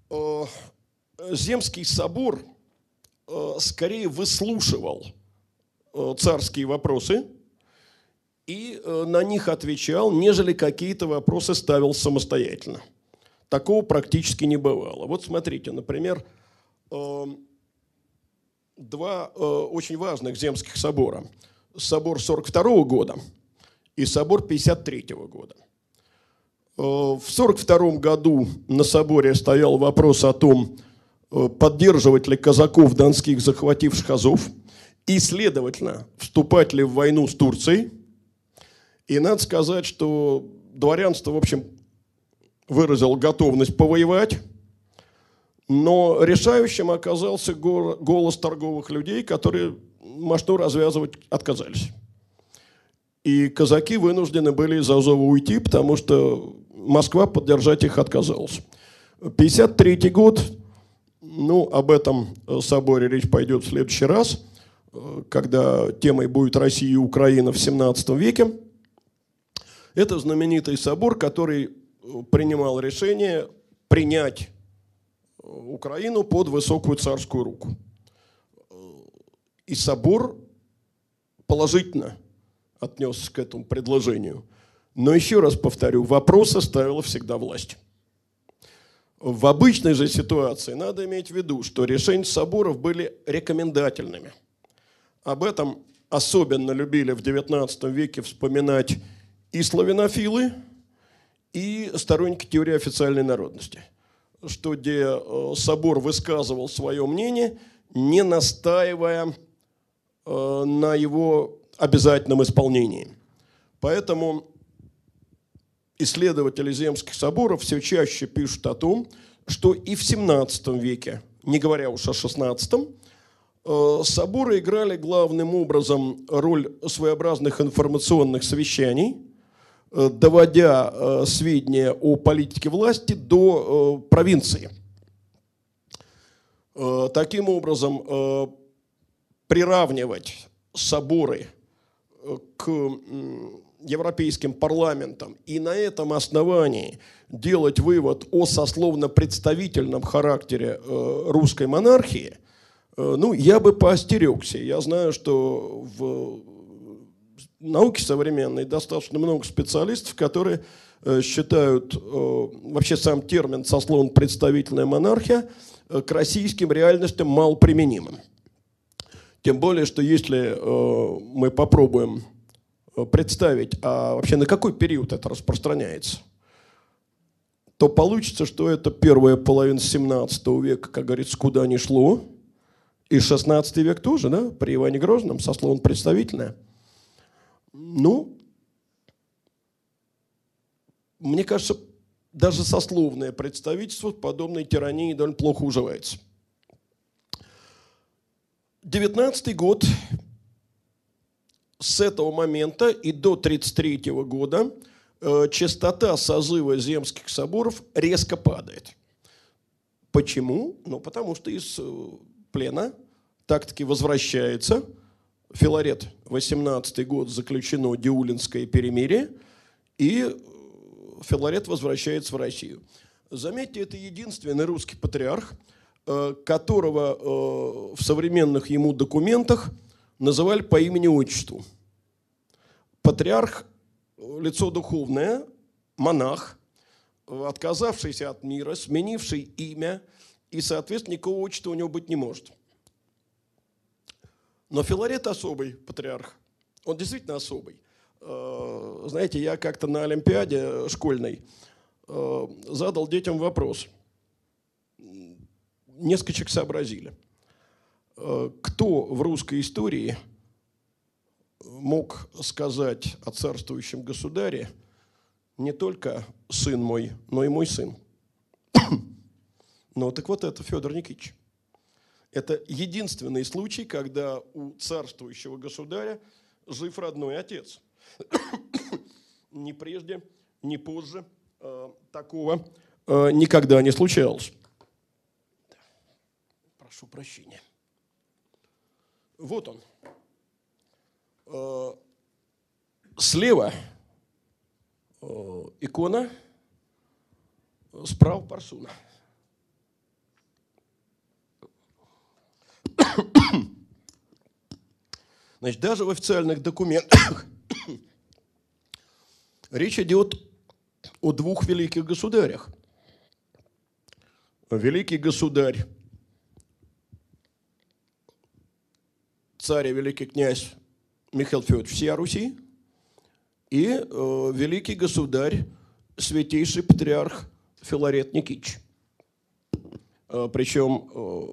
Э, Земский собор скорее выслушивал царские вопросы и э, на них отвечал, нежели какие-то вопросы ставил самостоятельно. Такого практически не бывало. Вот смотрите, например, два очень важных земских собора. Собор 42 года и собор 53 года. В 42 году на соборе стоял вопрос о том, Э, поддерживать ли казаков донских, захвативших Азов, и, следовательно, вступать ли в войну с Турцией. И надо сказать, что дворянство, в общем, выразило готовность повоевать, но решающим оказался голос торговых людей, которые машину развязывать отказались. И казаки вынуждены были из Азова уйти, потому что Москва поддержать их отказалась. 1953 год ну, об этом э, соборе речь пойдет в следующий раз, э, когда темой будет Россия и Украина в 17 веке. Это знаменитый собор, который э, принимал решение принять Украину под высокую царскую руку. И собор положительно отнесся к этому предложению. Но еще раз повторю, вопрос оставила всегда власть. В обычной же ситуации надо иметь в виду, что решения соборов были рекомендательными. Об этом особенно любили в XIX веке вспоминать и славянофилы, и сторонники теории официальной народности, что где э, собор высказывал свое мнение, не настаивая э, на его обязательном исполнении. Поэтому исследователи земских соборов все чаще пишут о том, что и в 17 веке, не говоря уж о 16 э, соборы играли главным образом роль своеобразных информационных совещаний, доводя э, сведения о политике власти до провинции. Таким образом, приравнивать соборы к европейским парламентом и на этом основании делать вывод о сословно-представительном характере э, русской монархии, э, ну, я бы поостерегся. Я знаю, что в науке современной достаточно много специалистов, которые э, считают вообще сам термин «сословно-представительная монархия» к российским реальностям малоприменимым. Тем более, что если мы попробуем представить, а вообще на какой период это распространяется, то получится, что это первая половина 17 века, как говорится, куда ни шло, и 16 век тоже, да, при Иване Грозном, сословно представительное. Ну, мне кажется, даже сословное представительство подобной тирании довольно плохо уживается. 19 год с этого момента и до 1933 года э, частота созыва земских соборов резко падает. Почему? Ну, потому что из э, плена так-таки возвращается Филарет, 18 год, заключено Диулинское перемирие, и э, Филарет возвращается в Россию. Заметьте, это единственный русский патриарх, которого в современных ему документах – называли по имени-отчеству. Патриарх – лицо духовное, монах, отказавшийся от мира, сменивший имя, и, соответственно, никакого отчества у него быть не может. Но Филарет особый патриарх. Он действительно особый. Э, знаете, я как-то на Олимпиаде школьной э, задал детям вопрос. Несколько человек сообразили – Э, кто в русской истории мог сказать о царствующем государе не только сын мой, но и мой сын. <coughs> Ну, так вот это Федор Никитич. Это единственный случай, когда у царствующего государя жив родной отец. <coughs> ни прежде, ни позже э, такого э, никогда не случалось. Прошу прощения. Вот он. Э, слева э, икона, справа парсуна. <coughs> Значит, даже в официальных документах <coughs> речь идет о двух великих государях. Великий государь, царь и великий князь Михаил Федорович всея Руси и э, великий государь, святейший патриарх Филарет Никитич. Э, причем э,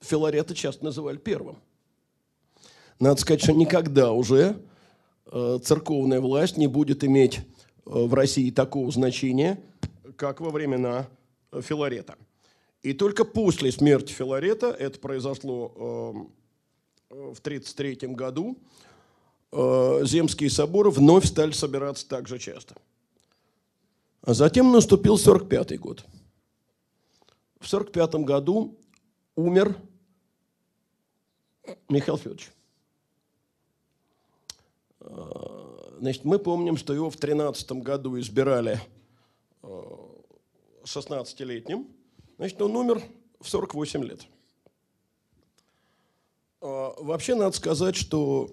Филарета часто называли первым. Надо сказать, что никогда уже э, церковная власть не будет иметь э, в России такого значения, как во времена Филарета. И только после смерти Филарета, это произошло э, в 1933 году, э, земские соборы вновь стали собираться так же часто. А затем наступил 1945 год. В 1945 году умер Михаил Федорович. Э, значит, мы помним, что его в 2013 году избирали 16-летним. Значит, он умер в 48 лет. Вообще, надо сказать, что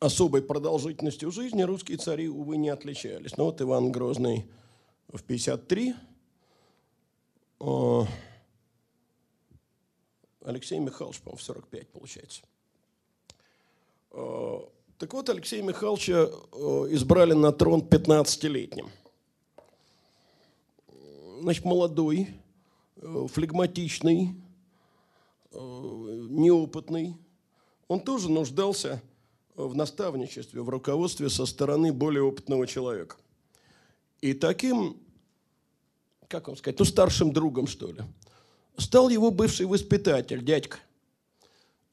особой продолжительностью жизни русские цари, увы, не отличались. Ну вот Иван Грозный в 53, Алексей Михайлович, по-моему, в 45, получается. Так вот, Алексея Михайловича избрали на трон 15-летним. Значит, молодой, флегматичный, неопытный. Он тоже нуждался в наставничестве, в руководстве со стороны более опытного человека. И таким, как вам сказать, ну, старшим другом, что ли, стал его бывший воспитатель, дядька,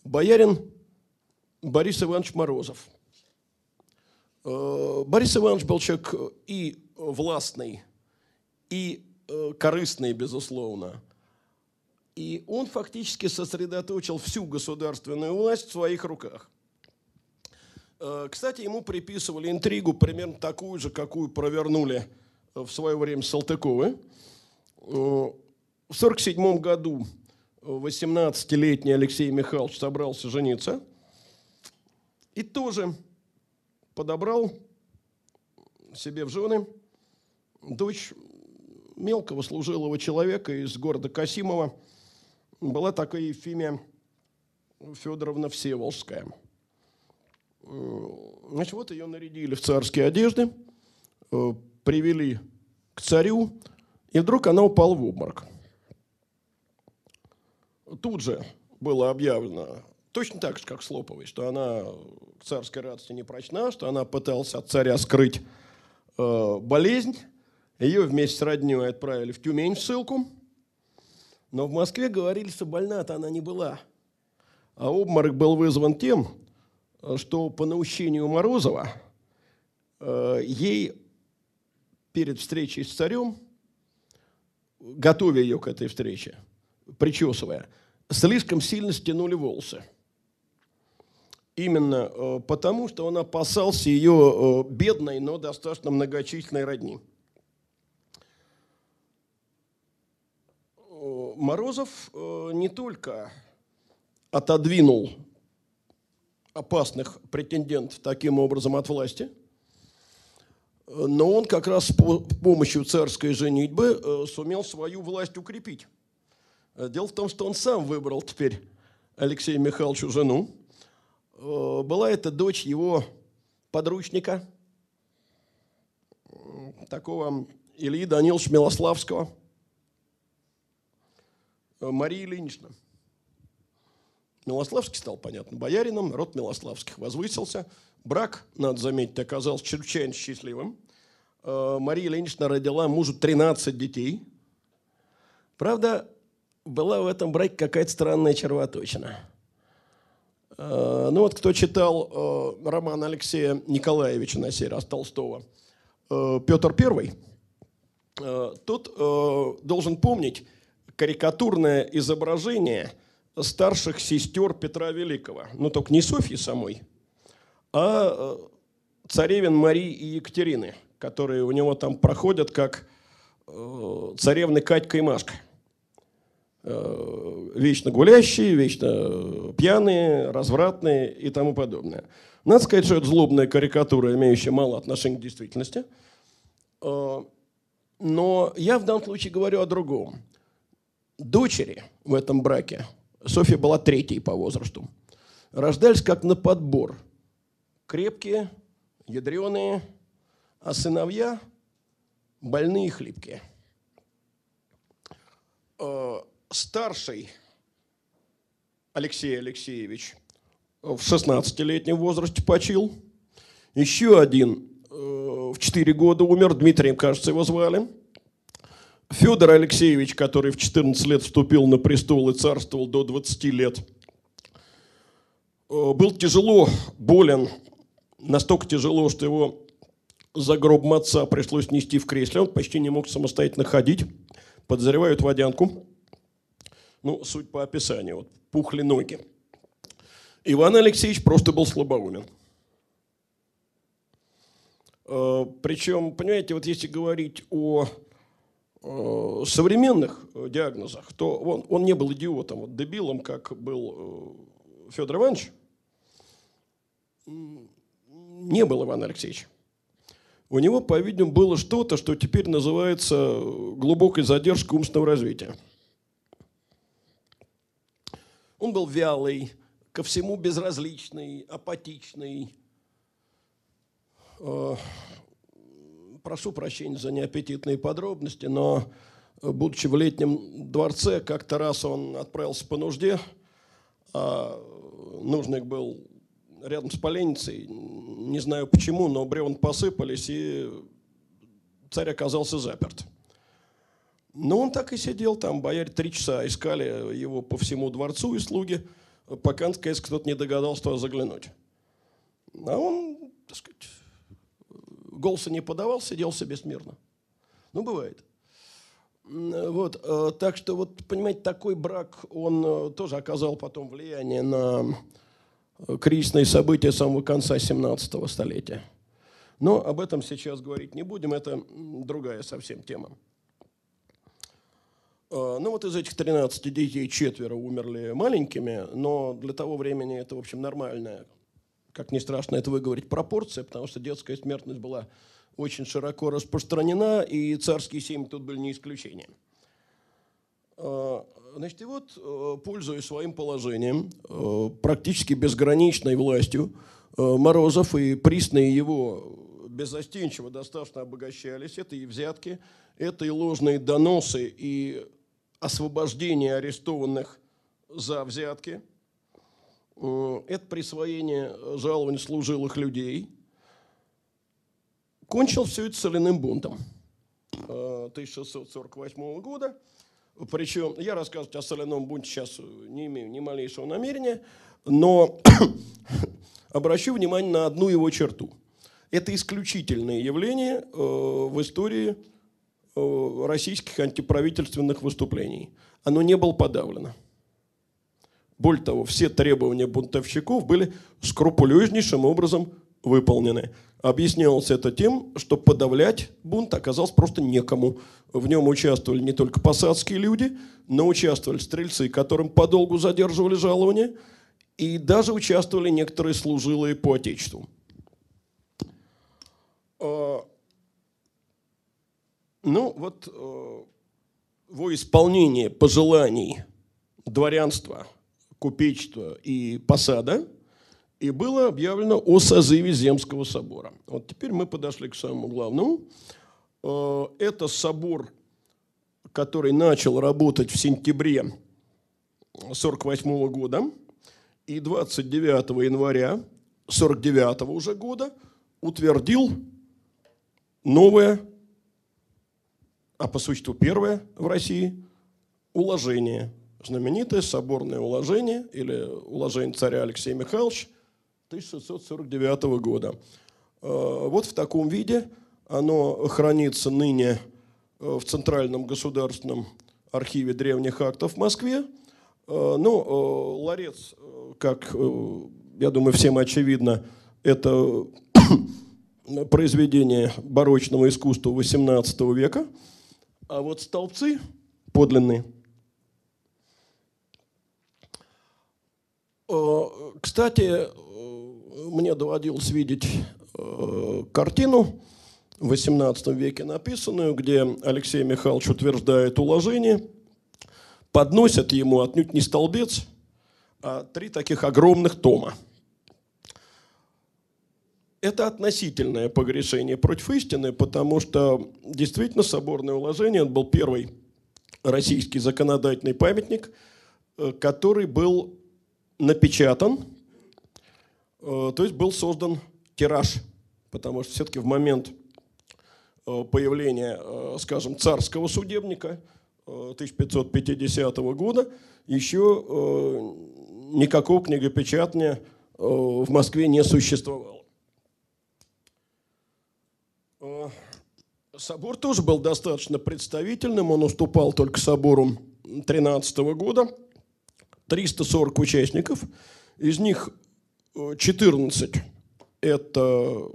боярин Борис Иванович Морозов. Э, Борис Иванович был человек и властный, и э, корыстный, безусловно. И он фактически сосредоточил всю государственную власть в своих руках. Э, кстати, ему приписывали интригу примерно такую же, какую провернули в свое время Салтыковы. Э, в 1947 году 18-летний Алексей Михайлович собрался жениться и тоже подобрал себе в жены дочь мелкого служилого человека из города Касимова. Была такая Ефимия Федоровна Всеволжская – Значит, вот ее нарядили в царские одежды, э, привели к царю, и вдруг она упала в обморок. Тут же было объявлено, точно так же, как с Лоповой, что она к царской радости не прочна, что она пыталась от царя скрыть э, болезнь. Ее вместе с родней отправили в Тюмень в ссылку. Но в Москве говорили, что больна-то она не была. А обморок был вызван тем, что по наущению Морозова э, ей перед встречей с царем, готовя ее к этой встрече, причесывая, слишком сильно стянули волосы. Именно э, потому, что он опасался ее э, бедной, но достаточно многочисленной родни. Морозов не только отодвинул опасных претендентов таким образом от власти. Но он как раз с помощью царской женитьбы э, сумел свою власть укрепить. Дело в том, что он сам выбрал теперь Алексея Михайловичу жену. Э, была это дочь его подручника, такого Ильи Даниловича Милославского, э, Мария Ильинична – Милославский стал, понятно, боярином, род Милославских возвысился. Брак, надо заметить, оказался чрезвычайно счастливым. Э, Мария Ильинична родила мужу 13 детей. Правда, была в этом браке какая-то странная червоточина. Э, ну вот кто читал э, роман Алексея Николаевича на сей раз Толстого «Петр I», тот должен помнить карикатурное изображение – старших сестер Петра Великого. Ну, только не Софьи самой, а э, царевин Марии и Екатерины, которые у него там проходят как э, царевны Катька и Машка. Э, вечно гулящие, вечно пьяные, развратные и тому подобное. Надо сказать, что это злобная карикатура, имеющая мало отношения к действительности. Э, но я в данном случае говорю о другом. Дочери в этом браке, Софья была третьей по возрасту, рождались как на подбор. Крепкие, ядреные, а сыновья больные и хлипкие э, старший Алексей Алексеевич в 16-летнем возрасте почил. Еще один э, в 4 года умер, Дмитрием, кажется, его звали. Федор Алексеевич, который в 14 лет вступил на престол и царствовал до 20 лет, э, был тяжело болен, настолько тяжело, что его за гроб отца пришлось нести в кресле. Он почти не мог самостоятельно ходить. Подозревают водянку ну, суть по описанию, вот, пухли ноги. Иван Алексеевич просто был слабоумен. Э, Причем, понимаете, вот если говорить о э, современных диагнозах, то он, он не был идиотом, вот дебилом, как был э, Федор Иванович. Не был Иван Алексеевич. У него, по-видимому, было что-то, что теперь называется глубокой задержкой умственного развития. Он был вялый, ко всему безразличный, апатичный. Э, прошу прощения за неаппетитные подробности, но, будучи в летнем дворце, как-то раз он отправился по нужде, а нужник был рядом с поленницей, не знаю почему, но бревен посыпались, и царь оказался заперт. Но он так и сидел там, бояре три часа искали его по всему дворцу и слуги, пока, наконец, кто-то не догадался туда заглянуть. А он, так сказать, голоса не подавал, сидел себе смирно. Ну, бывает. Вот, э, так что, вот, понимаете, такой брак, он э, тоже оказал потом влияние на кризисные события самого конца 17 столетия. Но об этом сейчас говорить не будем, это другая совсем тема. А, ну вот из этих 13 детей четверо умерли маленькими, но для того времени это, в общем, нормальная, как ни страшно это выговорить, пропорция, потому что детская смертность была очень широко распространена, и царские семьи тут были не исключением. А, значит, и вот, э, пользуясь своим положением, э, практически безграничной властью, э, Морозов и присные его безостенчиво достаточно обогащались. Это и взятки, это и ложные доносы, и освобождение арестованных за взятки. Это присвоение жалований служилых людей. Кончил все это соляным бунтом 1648 года. Причем я рассказывать о соляном бунте сейчас не имею ни малейшего намерения, но <coughs> обращу внимание на одну его черту – это исключительное явление э, в истории э, российских антиправительственных выступлений. Оно не было подавлено. Более того, все требования бунтовщиков были скрупулезнейшим образом выполнены. Объяснялось это тем, что подавлять бунт оказалось просто некому. В нем участвовали не только посадские люди, но участвовали стрельцы, которым подолгу задерживали жалования, и даже участвовали некоторые служилые по отечеству. Э, ну, вот э, во исполнение пожеланий дворянства, купечества и посада и было объявлено о созыве Земского собора. Вот теперь мы подошли к самому главному. Э, это собор, который начал работать в сентябре 1948 года, и 29 января 1949 уже года утвердил новое, а по существу первое в России, уложение. Знаменитое соборное уложение или уложение царя Алексея Михайловича 1649 года. Э, вот в таком виде оно хранится ныне э, в Центральном государственном архиве древних актов в Москве. Э, ну, ларец, как, я думаю, всем очевидно, это произведение барочного искусства XVIII века, а вот столбцы подлинные. Э, кстати, э, мне доводилось видеть э, картину в XVIII веке написанную, где Алексей Михайлович утверждает уложение, подносят ему отнюдь не столбец, а три таких огромных тома – это относительное погрешение против истины, потому что действительно соборное уложение был первый российский законодательный памятник, э, который был напечатан, э, то есть был создан тираж, потому что все-таки в момент э, появления, скажем, царского судебника 1550 года еще никакого книгопечатания в Москве не существовало. Э, собор тоже был достаточно представительным, он уступал только собору 13 года. 340 участников, из них 14 э, – это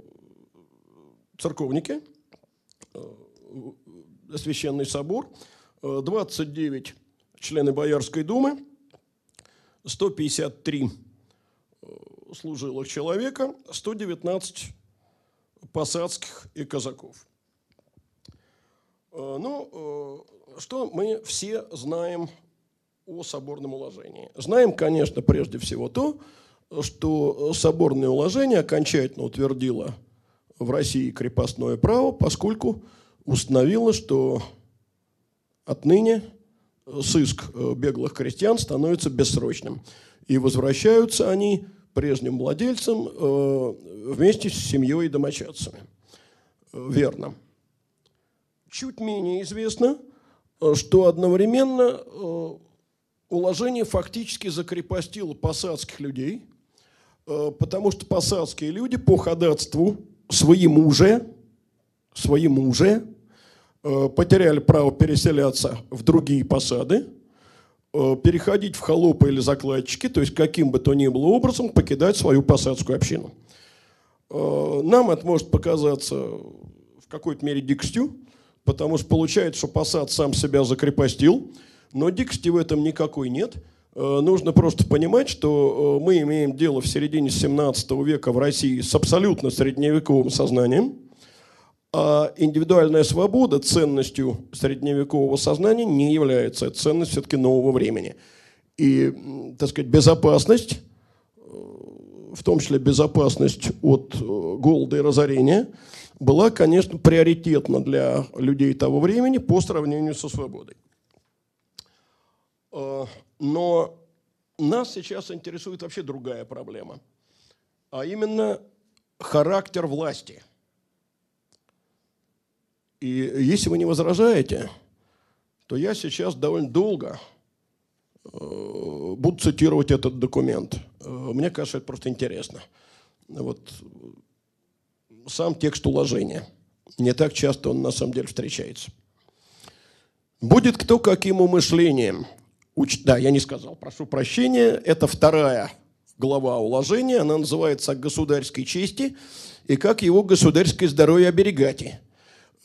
церковники, э, священный собор, 29 члены Боярской думы, 153 служилых человека, 119 посадских и казаков. Э, ну, э, что мы все знаем о соборном уложении? Знаем, конечно, прежде всего то, что соборное уложение окончательно утвердило в России крепостное право, поскольку установило, что отныне сыск э, беглых крестьян становится бессрочным. И возвращаются они прежним владельцам вместе с семьей и домочадцами. Верно. Чуть менее известно, что одновременно э, уложение фактически закрепостило посадских людей, э, потому что посадские люди по ходатству своему же, своему же потеряли право переселяться в другие посады – Э, переходить в холопы или закладчики, то есть каким бы то ни было образом покидать свою посадскую общину. Э, нам это может показаться в какой-то мере дикостью, потому что получается, что посад сам себя закрепостил, но дикости в этом никакой нет. Э, нужно просто понимать, что мы имеем дело в середине 17 века в России с абсолютно средневековым сознанием – а индивидуальная свобода ценностью средневекового сознания не является. Это ценность все-таки нового времени. И, так сказать, безопасность, э, в том числе безопасность от э, голода и разорения, была, конечно, приоритетна для людей того времени по сравнению со свободой. Э, но нас сейчас интересует вообще другая проблема, а именно характер власти – и если вы не возражаете, то я сейчас довольно долго э, буду цитировать этот документ. Э, мне кажется, это просто интересно. Вот сам текст уложения. Не так часто он на самом деле встречается. Будет кто каким умышлением. Уч... Да, я не сказал, прошу прощения. Это вторая глава уложения. Она называется «О государской чести» и как его государское здоровье оберегать. Э,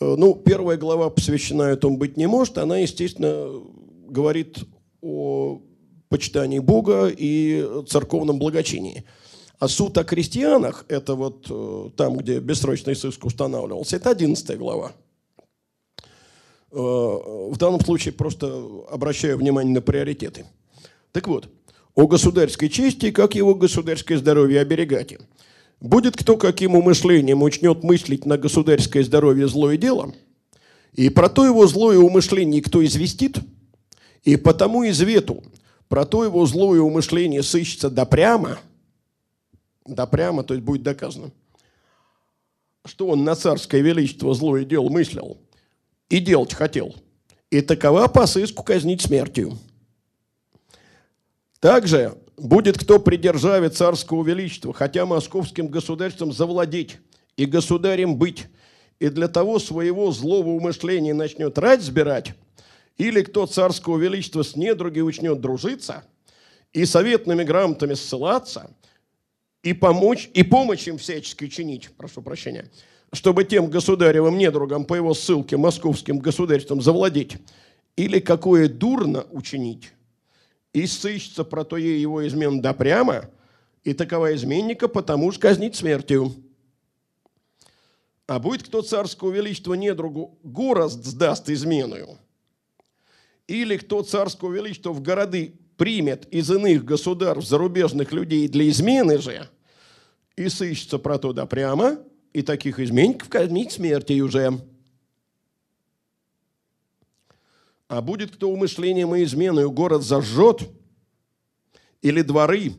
ну, первая глава посвящена этому быть не может. Она, естественно, говорит о почитании Бога и церковном благочинии. А суд о крестьянах, это вот э, там, где бессрочный сыск устанавливался, это 11 глава. Э, в данном случае просто обращаю внимание на приоритеты. Так вот, о государской чести, как его государское здоровье оберегать. Будет кто каким умышлением учнет мыслить на государское здоровье злое дело, и про то его злое умышление кто известит, и потому извету про то его злое умышление сыщется да прямо, да прямо, то есть будет доказано, что он на царское величество злое дело мыслил и делать хотел, и такова по сыску казнить смертью. Также будет кто при державе царского величества, хотя московским государством завладеть и государем быть, и для того своего злого умышления начнет рать сбирать, или кто царского величества с недруги учнет дружиться, и советными грамотами ссылаться, и помочь, и помощь им всячески чинить, прошу прощения, чтобы тем государевым недругам по его ссылке московским государством завладеть, или какое дурно учинить, и сыщется про то его измен да прямо, и такова изменника потому ж казнить смертью. А будет кто царского величества недругу город сдаст изменою, или кто царского величества в городы примет из иных государств зарубежных людей для измены же, и сыщется про то да прямо, и таких изменников казнить смертью уже. А будет кто умышлением и изменою город зажжет, или дворы,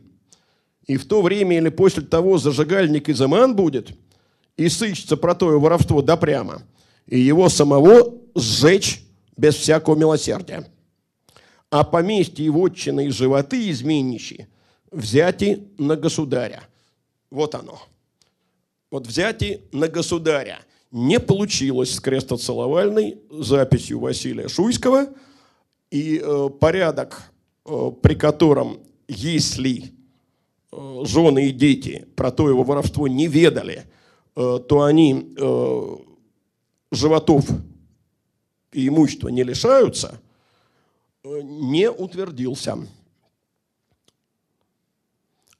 и в то время или после того зажигальник изыман будет, и сыщется про то воровство да прямо, и его самого сжечь без всякого милосердия. А поместье и вотчины и животы изменнищие взяти на государя. Вот оно. Вот взяти на государя – не получилось с крестоцеловальной записью Василия Шуйского. И э, порядок, э, при котором, если э, жены и дети про то его воровство не ведали, э, то они э, животов и имущества не лишаются, э, не утвердился.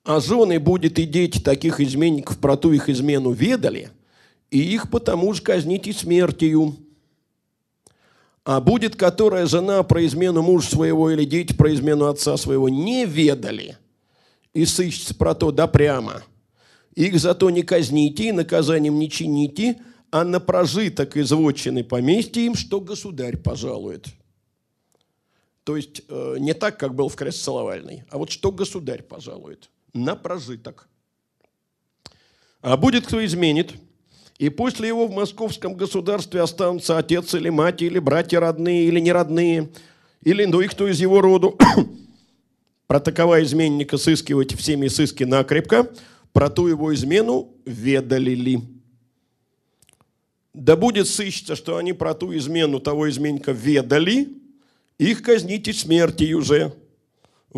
А жены будет и дети таких изменников про ту их измену ведали – и их потому же казните смертью. А будет, которая жена про измену мужа своего или дети про измену отца своего не ведали, и сыщется про то да прямо. Их зато не казните и наказанием не чините, а на прожиток изводчины поместья им, что государь пожалует. То есть э, не так, как был в крест Целовальный, а вот что государь пожалует. На прожиток. А будет, кто изменит – и после его в московском государстве останутся отец или мать, или братья родные, или неродные, или ну и кто из его роду. <coughs> Про такова изменника сыскивать всеми сыски накрепко, про ту его измену ведали ли. Да будет сыщется, что они про ту измену того изменника ведали, их казните смертью уже.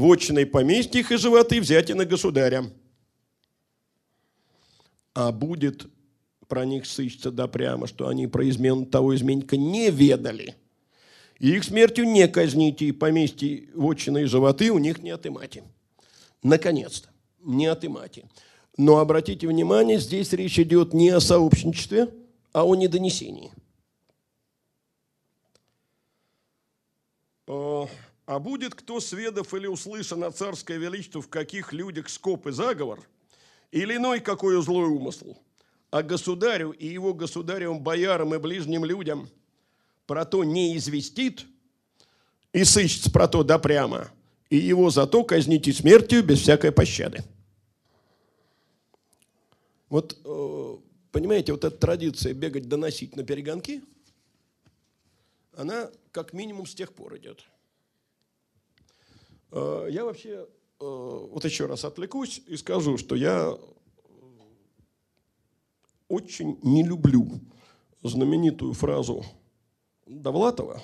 В отчиной поместье их и животы взяти на государя. А будет про них сыщется да прямо, что они про измену того изменника не ведали. И их смертью не казните, и поместье вотчины и животы у них не отымайте. Наконец-то, не отымайте. Но обратите внимание, здесь речь идет не о сообщничестве, а о недонесении. А, будет кто сведов или услышан о царское величество в каких людях скоп и заговор, или иной какой злой умысл – а государю и его государевым боярам и ближним людям про то не известит и сыщется про то да прямо, и его зато казните смертью без всякой пощады. Вот, э, понимаете, вот эта традиция бегать, доносить на перегонки, она как минимум с тех пор идет. Э, я вообще, э, вот еще раз отвлекусь и скажу, что я очень не люблю знаменитую фразу Довлатова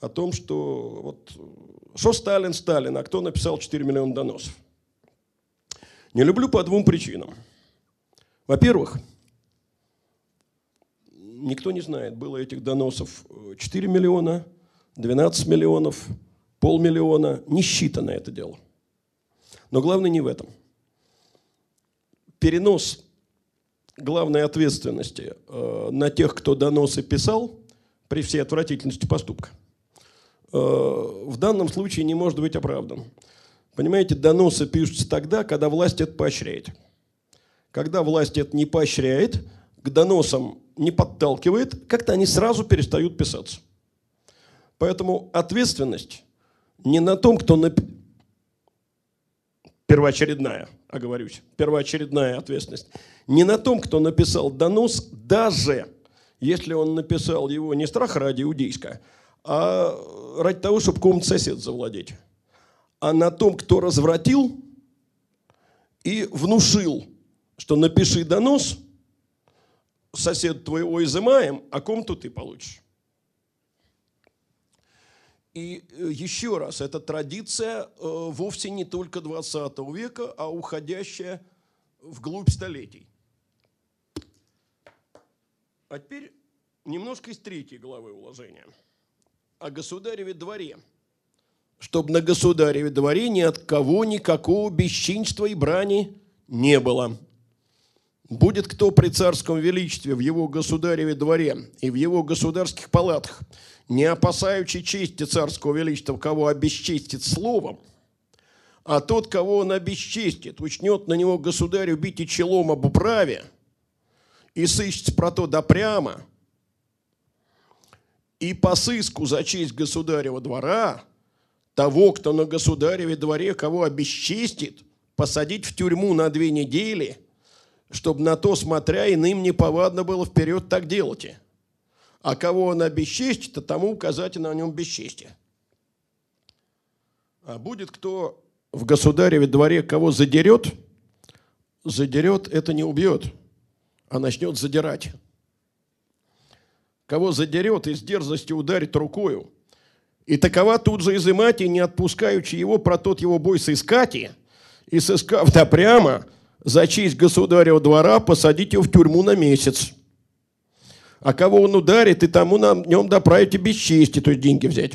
о том, что вот что Сталин, Сталин, а кто написал 4 миллиона доносов. Не люблю по двум причинам. Во-первых, никто не знает, было этих доносов 4 миллиона, 12 миллионов, полмиллиона, не считано это дело. Но главное не в этом. Перенос главной ответственности э, на тех, кто доносы писал, при всей отвратительности поступка, э, в данном случае не может быть оправдан. Понимаете, доносы пишутся тогда, когда власть это поощряет. Когда власть это не поощряет, к доносам не подталкивает, как-то они сразу перестают писаться. Поэтому ответственность не на том, кто нап... первоочередная, оговорюсь, первоочередная ответственность не на том, кто написал донос, даже если он написал его не страх ради иудейска, а ради того, чтобы кому-то сосед завладеть, а на том, кто развратил и внушил, что напиши донос, сосед твоего изымаем, а ком-то ты получишь. И э, еще раз, эта традиция э, вовсе не только 20 века, а уходящая вглубь столетий. А теперь немножко из третьей главы уложения. О государеве дворе. чтобы на государеве дворе ни от кого никакого бесчинства и брани не было. Будет кто при царском величестве в его государеве дворе и в его государских палатах, не опасаючи чести царского величества, кого обесчестит словом, а тот, кого он обесчестит, учнет на него государю бить и челом об управе, и сыщет про то да прямо, и по сыску за честь государева двора – того, кто на государеве дворе кого обесчестит, посадить в тюрьму на две недели, чтобы на то, смотря, иным неповадно было вперед так делать. А кого он обесчестит, то тому указать на нем бесчестие. А будет кто в государеве дворе кого задерет, задерет, это не убьет, а начнет задирать. Кого задерет и с дерзостью ударит рукою – и такова тут же изымать, и не отпускаючи его, про тот его бой сыскати, и сыскав да прямо, за честь государева двора посадить его в тюрьму на месяц. А кого он ударит, и тому на нем доправите без чести, то есть деньги взять.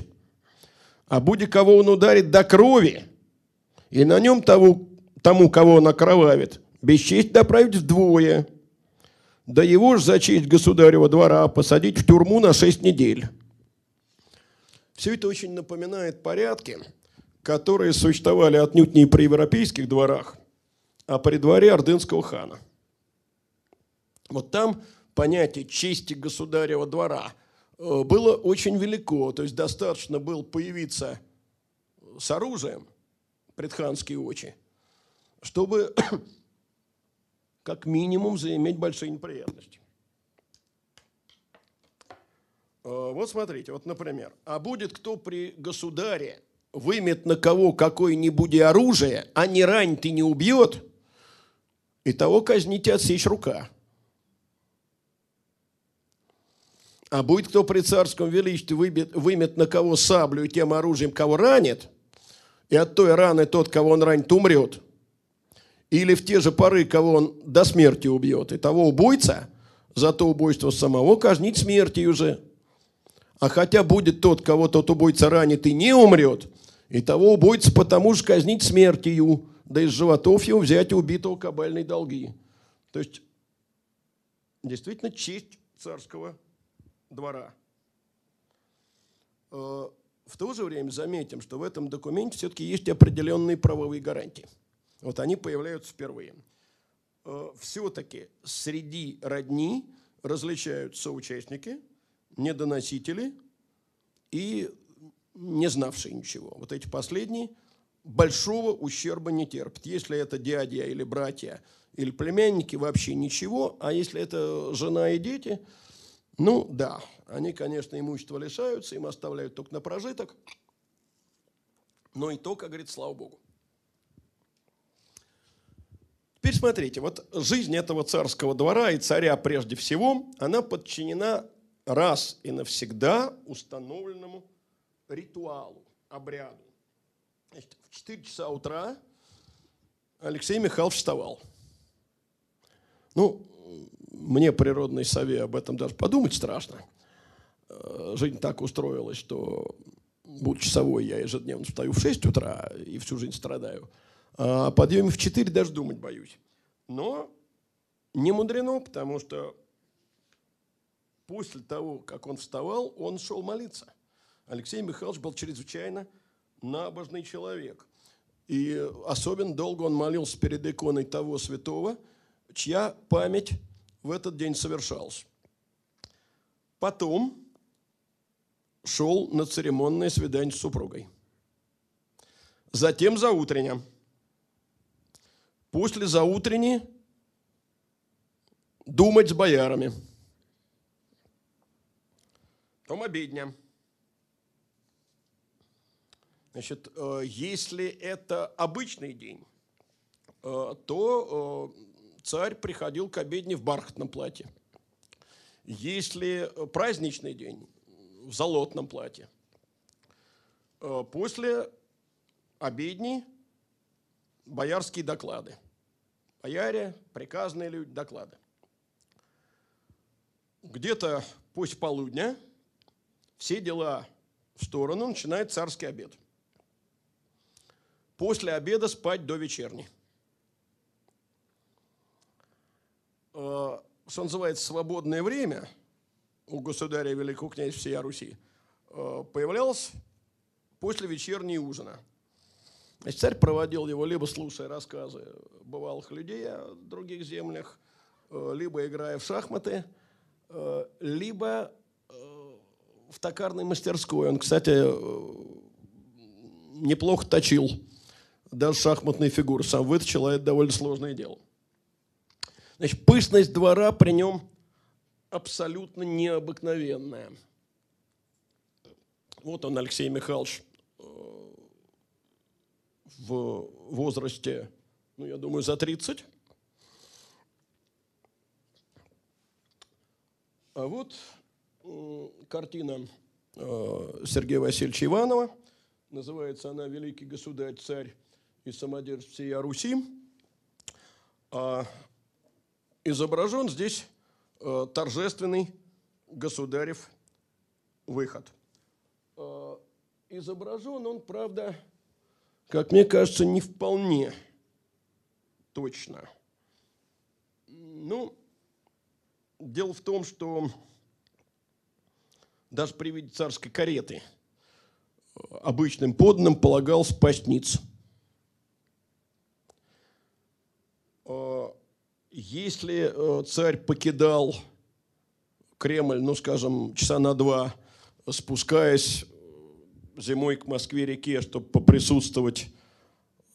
А будет кого он ударит до крови, и на нем того, тому, кого он окровавит, без чести доправить вдвое. Да его же за честь государева двора посадить в тюрьму на шесть недель. Все это очень напоминает порядки, которые существовали отнюдь не при европейских дворах, а при дворе ордынского хана. Вот там понятие чести государева двора э, было очень велико, то есть достаточно было появиться с оружием, предханские очи, чтобы <coughs> как минимум заиметь большие неприятности. Э, вот смотрите, вот, например, а будет кто при государе вымет на кого какое-нибудь оружие, а не ранит и не убьет, и того казните отсечь рука. А будет кто при царском величестве вымет, вымет на кого саблю и тем оружием, кого ранит, и от той раны тот, кого он ранит, умрет. Или в те же поры, кого он до смерти убьет, и того убойца за то убойство самого казнить смертью уже. А хотя будет тот, кого тот убойца ранит и не умрет, и того убойца потому же казнить смертью, да из животов его взять убитого кабальной долги. То есть, действительно, честь царского двора. Э, в то же время заметим, что в этом документе все-таки есть определенные правовые гарантии. Вот они появляются впервые. Э, все-таки среди родни различаются участники – недоносители и не знавшие ничего. Вот эти последние большого ущерба не терпят. Если это дядя или братья или племянники, вообще ничего. А если это жена и дети, ну да, они, конечно, имущество лишаются, им оставляют только на прожиток. Но и то, как говорится, слава богу. Теперь смотрите, вот жизнь этого царского двора и царя прежде всего, она подчинена раз и навсегда установленному ритуалу, обряду. Значит, в 4 часа утра Алексей Михайлович вставал. Ну, мне природной сове об этом даже подумать страшно. Э, жизнь так устроилась, что, будучи часовой, я ежедневно встаю в 6 утра и всю жизнь страдаю. А о подъеме в 4 даже думать боюсь. Но не мудрено, потому что после того, как он вставал, он шел молиться. Алексей Михайлович был чрезвычайно набожный человек. И особенно долго он молился перед иконой того святого, чья память в этот день совершалась. Потом шел на церемонное свидание с супругой. Затем за утреннее. После заутренней думать с боярами – потом обедня. Значит, э, если это обычный день, э, то э, царь приходил к обедне в бархатном платье. Если праздничный день, в золотном платье. После обедни боярские доклады. Бояре, приказные люди, доклады. Где-то после полудня – все дела в сторону, начинает царский обед. После обеда спать до вечерни. Э, что называется, свободное время у государя великого князя всея Руси э, появлялось после вечерней ужина. Значит, царь проводил его либо слушая рассказы бывалых людей о других землях, э, либо играя в шахматы, либо в токарной мастерской. Он, кстати, неплохо точил даже шахматные фигуры. Сам выточил, а это довольно сложное дело. Значит, пышность двора при нем абсолютно необыкновенная. Вот он, Алексей Михайлович, э, в возрасте, ну, я думаю, за 30. А вот картина э, Сергея Васильевича Иванова. Называется она «Великий государь, царь и самодержец всея Руси». А изображен здесь э, торжественный государев выход. Э, изображен он, правда, как мне кажется, не вполне точно. Ну, дело в том, что даже при виде царской кареты э, обычным подданным полагалось пасть Если э, царь покидал Кремль, ну, скажем, часа на два, спускаясь э, зимой к Москве-реке, чтобы поприсутствовать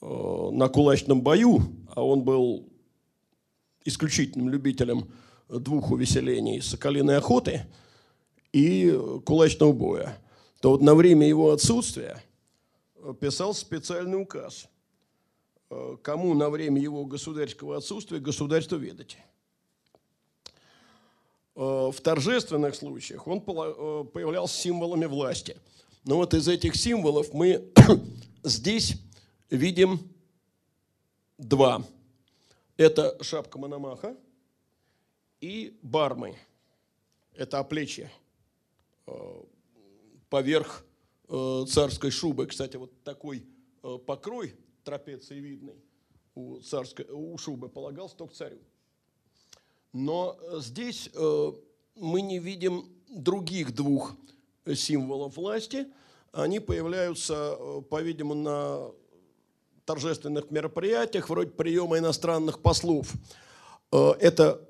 э, на кулачном бою, а он был исключительным любителем двух увеселений – соколиной охоты и кулачного боя, то вот на время его отсутствия писал специальный указ – кому на время его государского отсутствия государство ведать. Э, в торжественных случаях он э, появлялся символами власти. Но вот из этих символов мы <coughs> здесь видим два. Это шапка Мономаха и бармы. Это оплечье поверх царской шубы. Кстати, вот такой покрой трапециевидный у, царской, у шубы полагался только царю. Но э, здесь э, мы не видим других двух символов власти. Они появляются, э, по-видимому, на торжественных мероприятиях, вроде приема иностранных послов. Это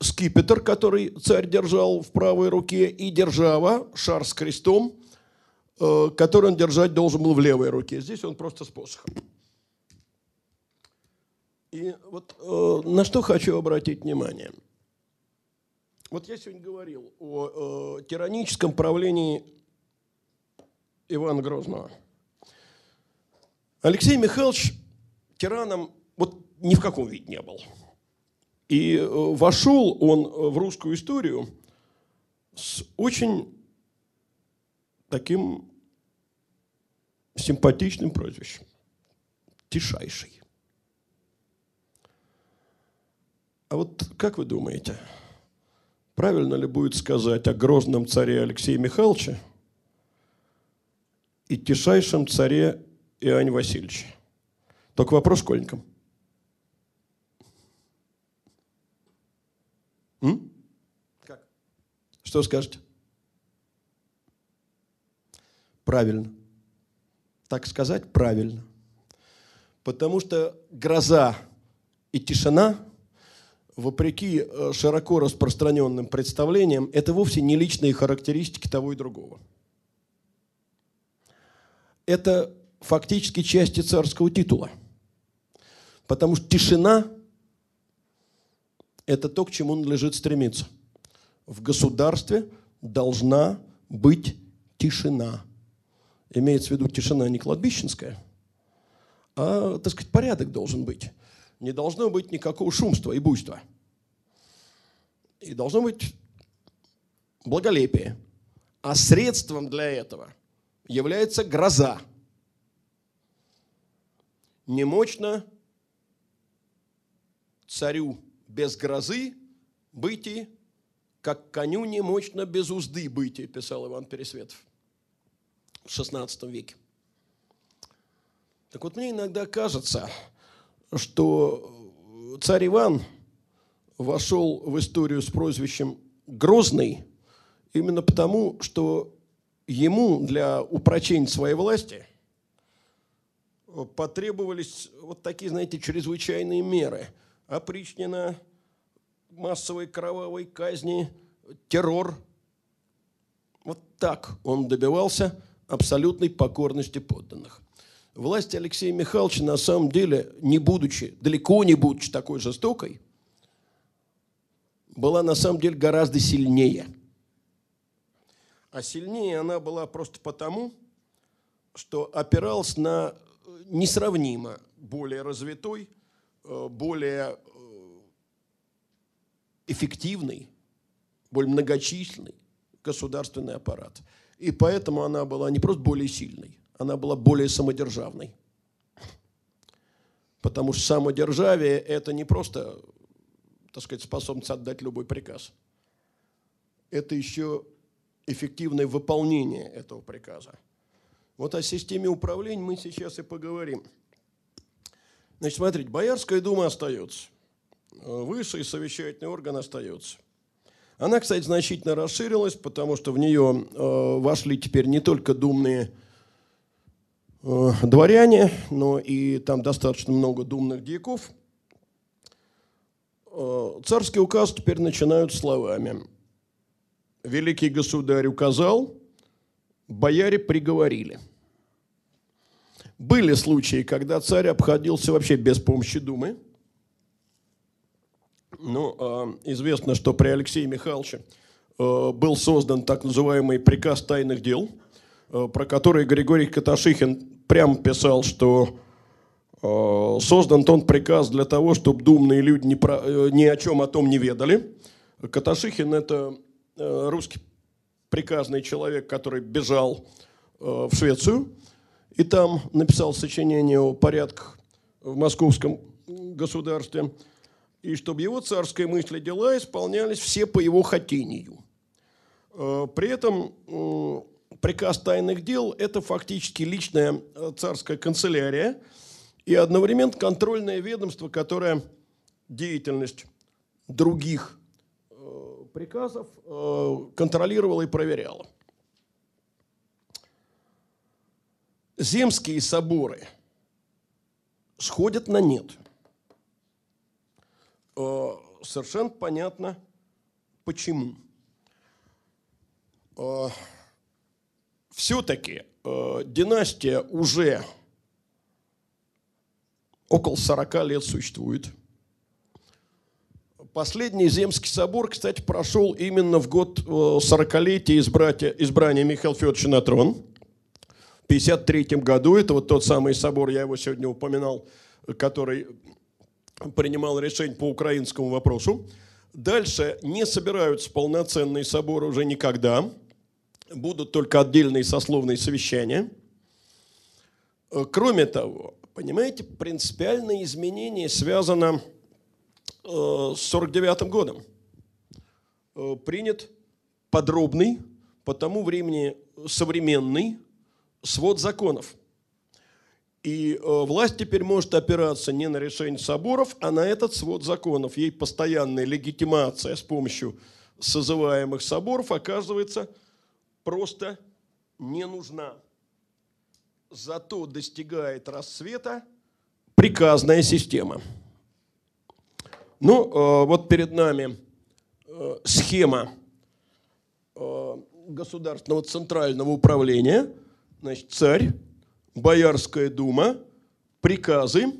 скипетр, который царь держал в правой руке, и держава, шар с крестом, который он держать должен был в левой руке. Здесь он просто с посохом. И вот э, на что хочу обратить внимание. Вот я сегодня говорил о э, тираническом правлении Ивана Грозного. Алексей Михайлович тираном вот ни в каком виде не был. И э, вошел он в русскую историю с очень таким симпатичным прозвищем. Тишайший. А вот как вы думаете, правильно ли будет сказать о грозном царе Алексее Михайловиче и тишайшем царе Иоанне Васильевиче? Только вопрос школьникам. М? Как? Что скажете? Правильно. Так сказать правильно. Потому что гроза и тишина – вопреки э, широко распространенным представлениям, это вовсе не личные характеристики того и другого. Это фактически части царского титула. Потому что тишина – это то, к чему надлежит стремиться. В государстве должна быть тишина. Имеется в виду тишина не кладбищенская, а, так сказать, порядок должен быть не должно быть никакого шумства и буйства. И должно быть благолепие. А средством для этого является гроза. Немощно царю без грозы быть, как коню немощно без узды быть, писал Иван Пересветов в XVI веке. Так вот, мне иногда кажется, что царь Иван вошел в историю с прозвищем «Грозный» именно потому, что ему для упрочения своей власти потребовались вот такие, знаете, чрезвычайные меры. Опричнина, массовой кровавой казни, террор. Вот так он добивался абсолютной покорности подданных. Власть Алексея Михайловича на самом деле, не будучи, далеко не будучи такой жестокой, была на самом деле гораздо сильнее. А сильнее она была просто потому, что опиралась на несравнимо более развитой, э, более э, эффективный, более многочисленный государственный аппарат. И поэтому она была не просто более сильной, она была более самодержавной. Потому что самодержавие – это не просто, так сказать, способность отдать любой приказ. Это еще эффективное выполнение этого приказа. Вот о системе управления мы сейчас и поговорим. Значит, смотрите, Боярская дума остается. Высший совещательный орган остается. Она, кстати, значительно расширилась, потому что в нее э, вошли теперь не только думные э, дворяне, но и там достаточно много думных дьяков. Э, царский указ теперь начинают словами. Великий государь указал, бояре приговорили. Были случаи, когда царь обходился вообще без помощи Думы. Ну, а, известно, что при Алексее Михайловиче а, был создан так называемый приказ тайных дел, про который Григорий Каташихин прямо писал, что создан он приказ для того, чтобы думные люди ни, про, э, ни о чем о том не ведали. Каташихин – это русский приказный человек, который бежал в Швецию и там написал сочинение о порядках в московском государстве – и чтобы его царская мысль и дела исполнялись все по его хотению. Э, при этом приказ тайных дел – это фактически личная э, царская канцелярия и одновременно контрольное ведомство, которое деятельность других э, приказов контролировало и проверяло. Земские соборы сходят на нет – Э, совершенно понятно, почему. Э, Все-таки э, династия уже около 40 лет существует. Последний Земский собор, кстати, прошел именно в год 40-летия избрания, избрания Михаила Федоровича на трон. В 1953 году, это вот тот самый собор, я его сегодня упоминал, который принимал решение по украинскому вопросу. Дальше не собираются полноценные соборы уже никогда. Будут только отдельные сословные совещания. Э, кроме того, понимаете, принципиальное изменение связано э, с 49 годом. Э, принят подробный, по тому времени современный свод законов – и власть теперь может опираться не на решение соборов, а на этот свод законов. Ей постоянная легитимация с помощью созываемых соборов оказывается просто не нужна. Зато достигает рассвета приказная система. Ну, э, вот перед нами э, схема государственного центрального управления. Значит, царь Боярская дума, приказы,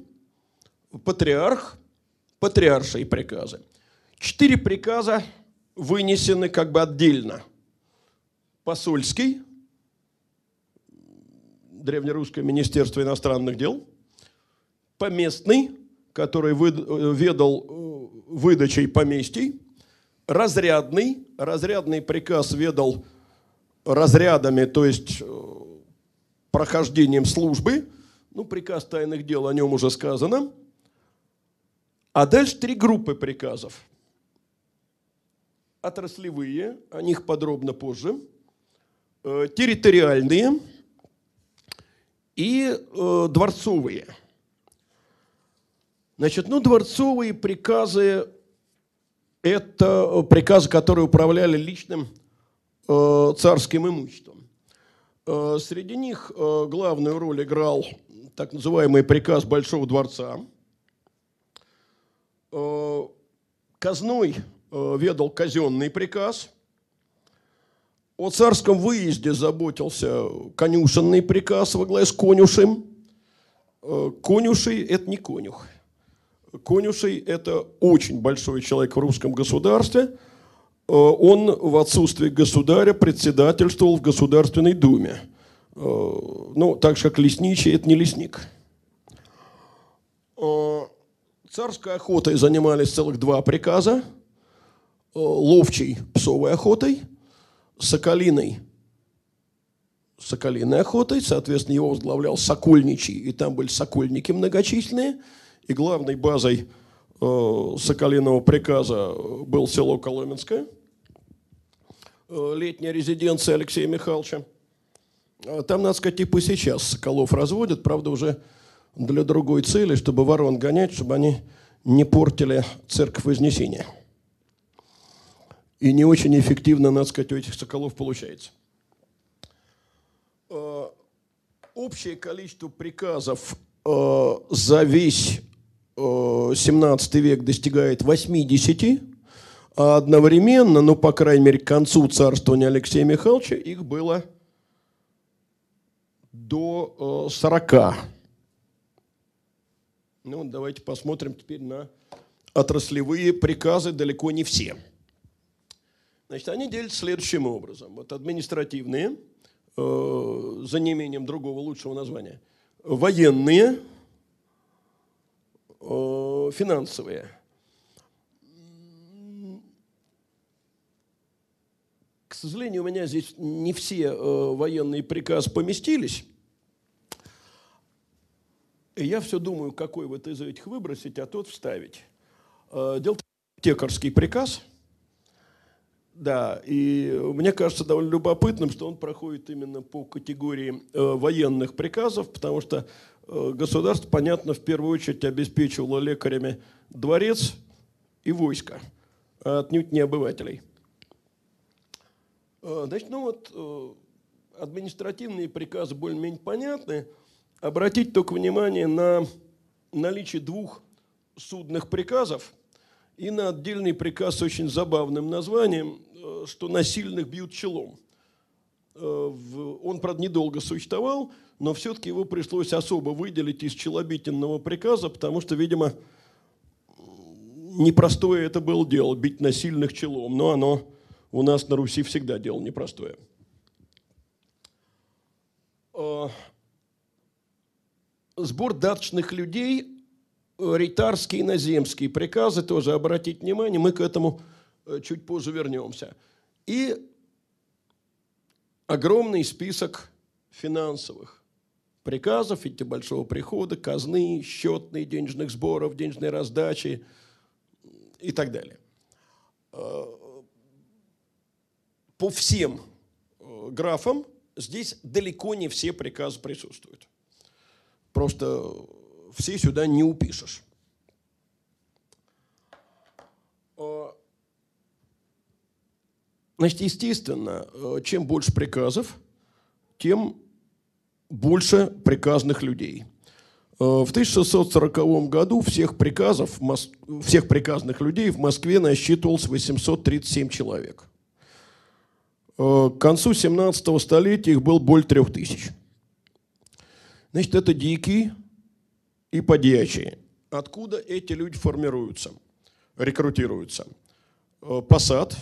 патриарх, патриаршие приказы. Четыре приказа вынесены как бы отдельно. Посольский, Древнерусское министерство иностранных дел, поместный, который ведал э, выдачей поместий, разрядный, разрядный приказ ведал разрядами, то есть э, прохождением службы. Ну, приказ тайных дел, о нем уже сказано. А дальше три группы приказов. Отраслевые, о них подробно позже. Э, территориальные и э, дворцовые. Значит, ну, дворцовые приказы – это приказы, которые управляли личным э, царским имуществом. Э, среди них э, главную роль играл так называемый приказ Большого дворца. Э, казной э, ведал казенный приказ. О царском выезде заботился конюшенный приказ во главе с конюшем. Э, конюшей – это не конюх. Конюшей – это очень большой человек в русском государстве. Он в отсутствие государя председательствовал в Государственной Думе. Ну, так же, как лесничий – это не лесник. Царской охотой занимались целых два приказа. Э, ловчей псовой охотой, соколиной соколиной охотой, соответственно, его возглавлял Сокольничий, и там были сокольники многочисленные, и главной базой э, соколиного приказа был село Коломенское, э, летняя резиденция Алексея Михайловича. А там, надо сказать, типа сейчас соколов разводят, правда, уже для другой цели, чтобы ворон гонять, чтобы они не портили церковь Вознесения. И не очень эффективно, надо сказать, у этих соколов получается. Э, общее количество приказов э, за весь 17 э, век достигает 80, а одновременно, ну, по крайней мере, к концу царствования Алексея Михайловича их было до 40. Ну, давайте посмотрим теперь на отраслевые приказы, далеко не все. Значит, они делятся следующим образом. Вот административные, э, за неимением другого лучшего названия, военные, э, финансовые. К сожалению, у меня здесь не все э, военные приказы поместились. И я все думаю, какой вот из этих выбросить, а тот вставить. Э, дело текарский приказ. Да, и мне кажется довольно любопытным, что он проходит именно по категории э, военных приказов, потому что э, государство, понятно, в первую очередь обеспечивало лекарями дворец и войско, а отнюдь не обывателей. Значит, ну вот административные приказы более-менее понятны – обратить только внимание на наличие двух судных приказов и на отдельный приказ с очень забавным названием, э, что насильных бьют челом. Э, он, правда, недолго существовал, но все-таки его пришлось особо выделить из челобитенного приказа, потому что, видимо, непростое это было дело, бить насильных челом, но оно у нас на Руси всегда дело непростое. Э, сбор даточных людей, э, ритарские иноземские приказы, тоже обратить внимание, мы к этому э, чуть позже вернемся. И огромный список финансовых приказов, эти большого прихода, казны, счетные денежных сборов, денежной раздачи и так далее. Э, по всем графам здесь далеко не все приказы присутствуют. Просто все сюда не упишешь. А, значит, естественно, э, чем больше приказов, тем больше приказных людей. Э, в 1640 году всех приказов, всех приказных людей в Москве насчитывалось 837 человек. Э, к концу 17 столетия их было более трех тысяч. Значит, это дикие и подьячие. Откуда эти люди формируются, рекрутируются? Посад,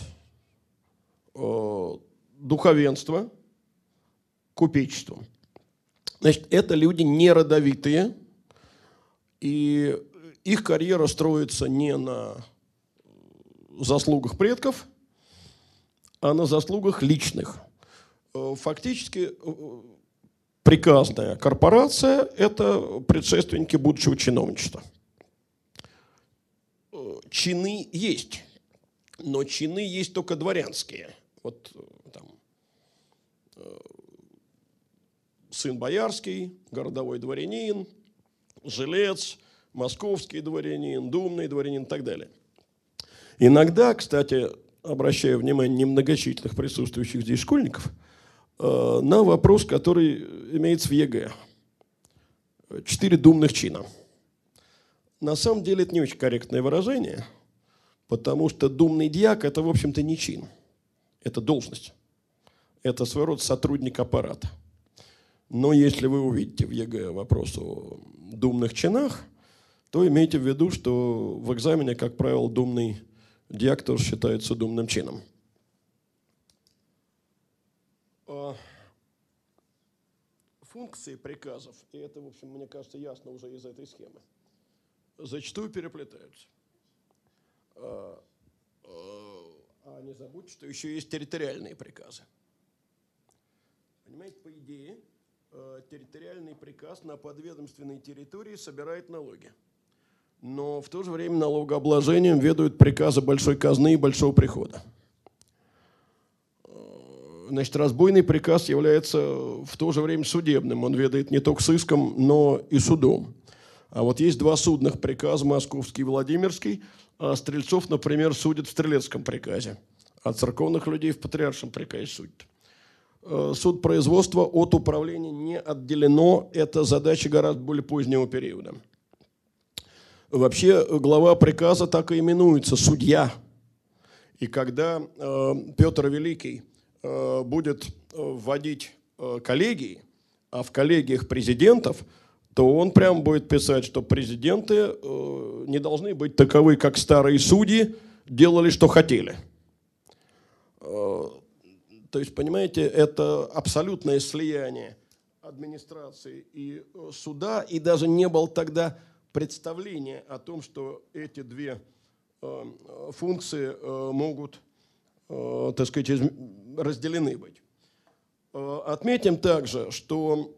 духовенство, купечество. Значит, это люди не родовитые, и их карьера строится не на заслугах предков, а на заслугах личных. Э, фактически приказная корпорация – это предшественники будущего чиновничества. Чины есть, но чины есть только дворянские. Вот там, с сын боярский, городовой дворянин, жилец, московский дворянин, думный дворянин и так далее. Иногда, кстати, обращаю внимание немногочисленных присутствующих здесь школьников, э, на вопрос, который имеется в ЕГЭ. Четыре думных чина. На самом деле это не очень корректное выражение, потому что думный дьяк – это, в общем-то, не чин. Это должность. Это своего рода сотрудник аппарата. Но если вы увидите в ЕГЭ вопрос о думных чинах, то имейте в виду, что в экзамене, как правило, думный дьяк тоже считается думным чином. А, функции приказов, и это, в общем, мне кажется, ясно уже из этой схемы, зачастую переплетаются. А, не забудьте, что еще есть территориальные приказы. Понимаете, по идее, территориальный приказ на подведомственной территории собирает налоги но в то же время налогообложением ведают приказы большой казны и большого прихода. Значит, разбойный приказ является в то же время судебным. Он ведает не только сыском, но и судом. А вот есть два судных приказа, московский и Владимирский, а стрельцов, например, судят в стрелецком приказе, а церковных людей в патриаршем приказе судят. Э, суд производства от управления не отделено, это задача гораздо более позднего периода. Вообще глава приказа так и именуется «судья». И когда э, Петр Великий э, будет вводить э, коллегии, а в коллегиях президентов, то он прямо будет писать, что президенты э, не должны быть таковы, как старые судьи делали, что хотели. Э, то есть, понимаете, это абсолютное слияние администрации и э, суда, и даже не был тогда представление о том, что эти две э, функции э, могут, э, так сказать, разделены быть. Отметим также, что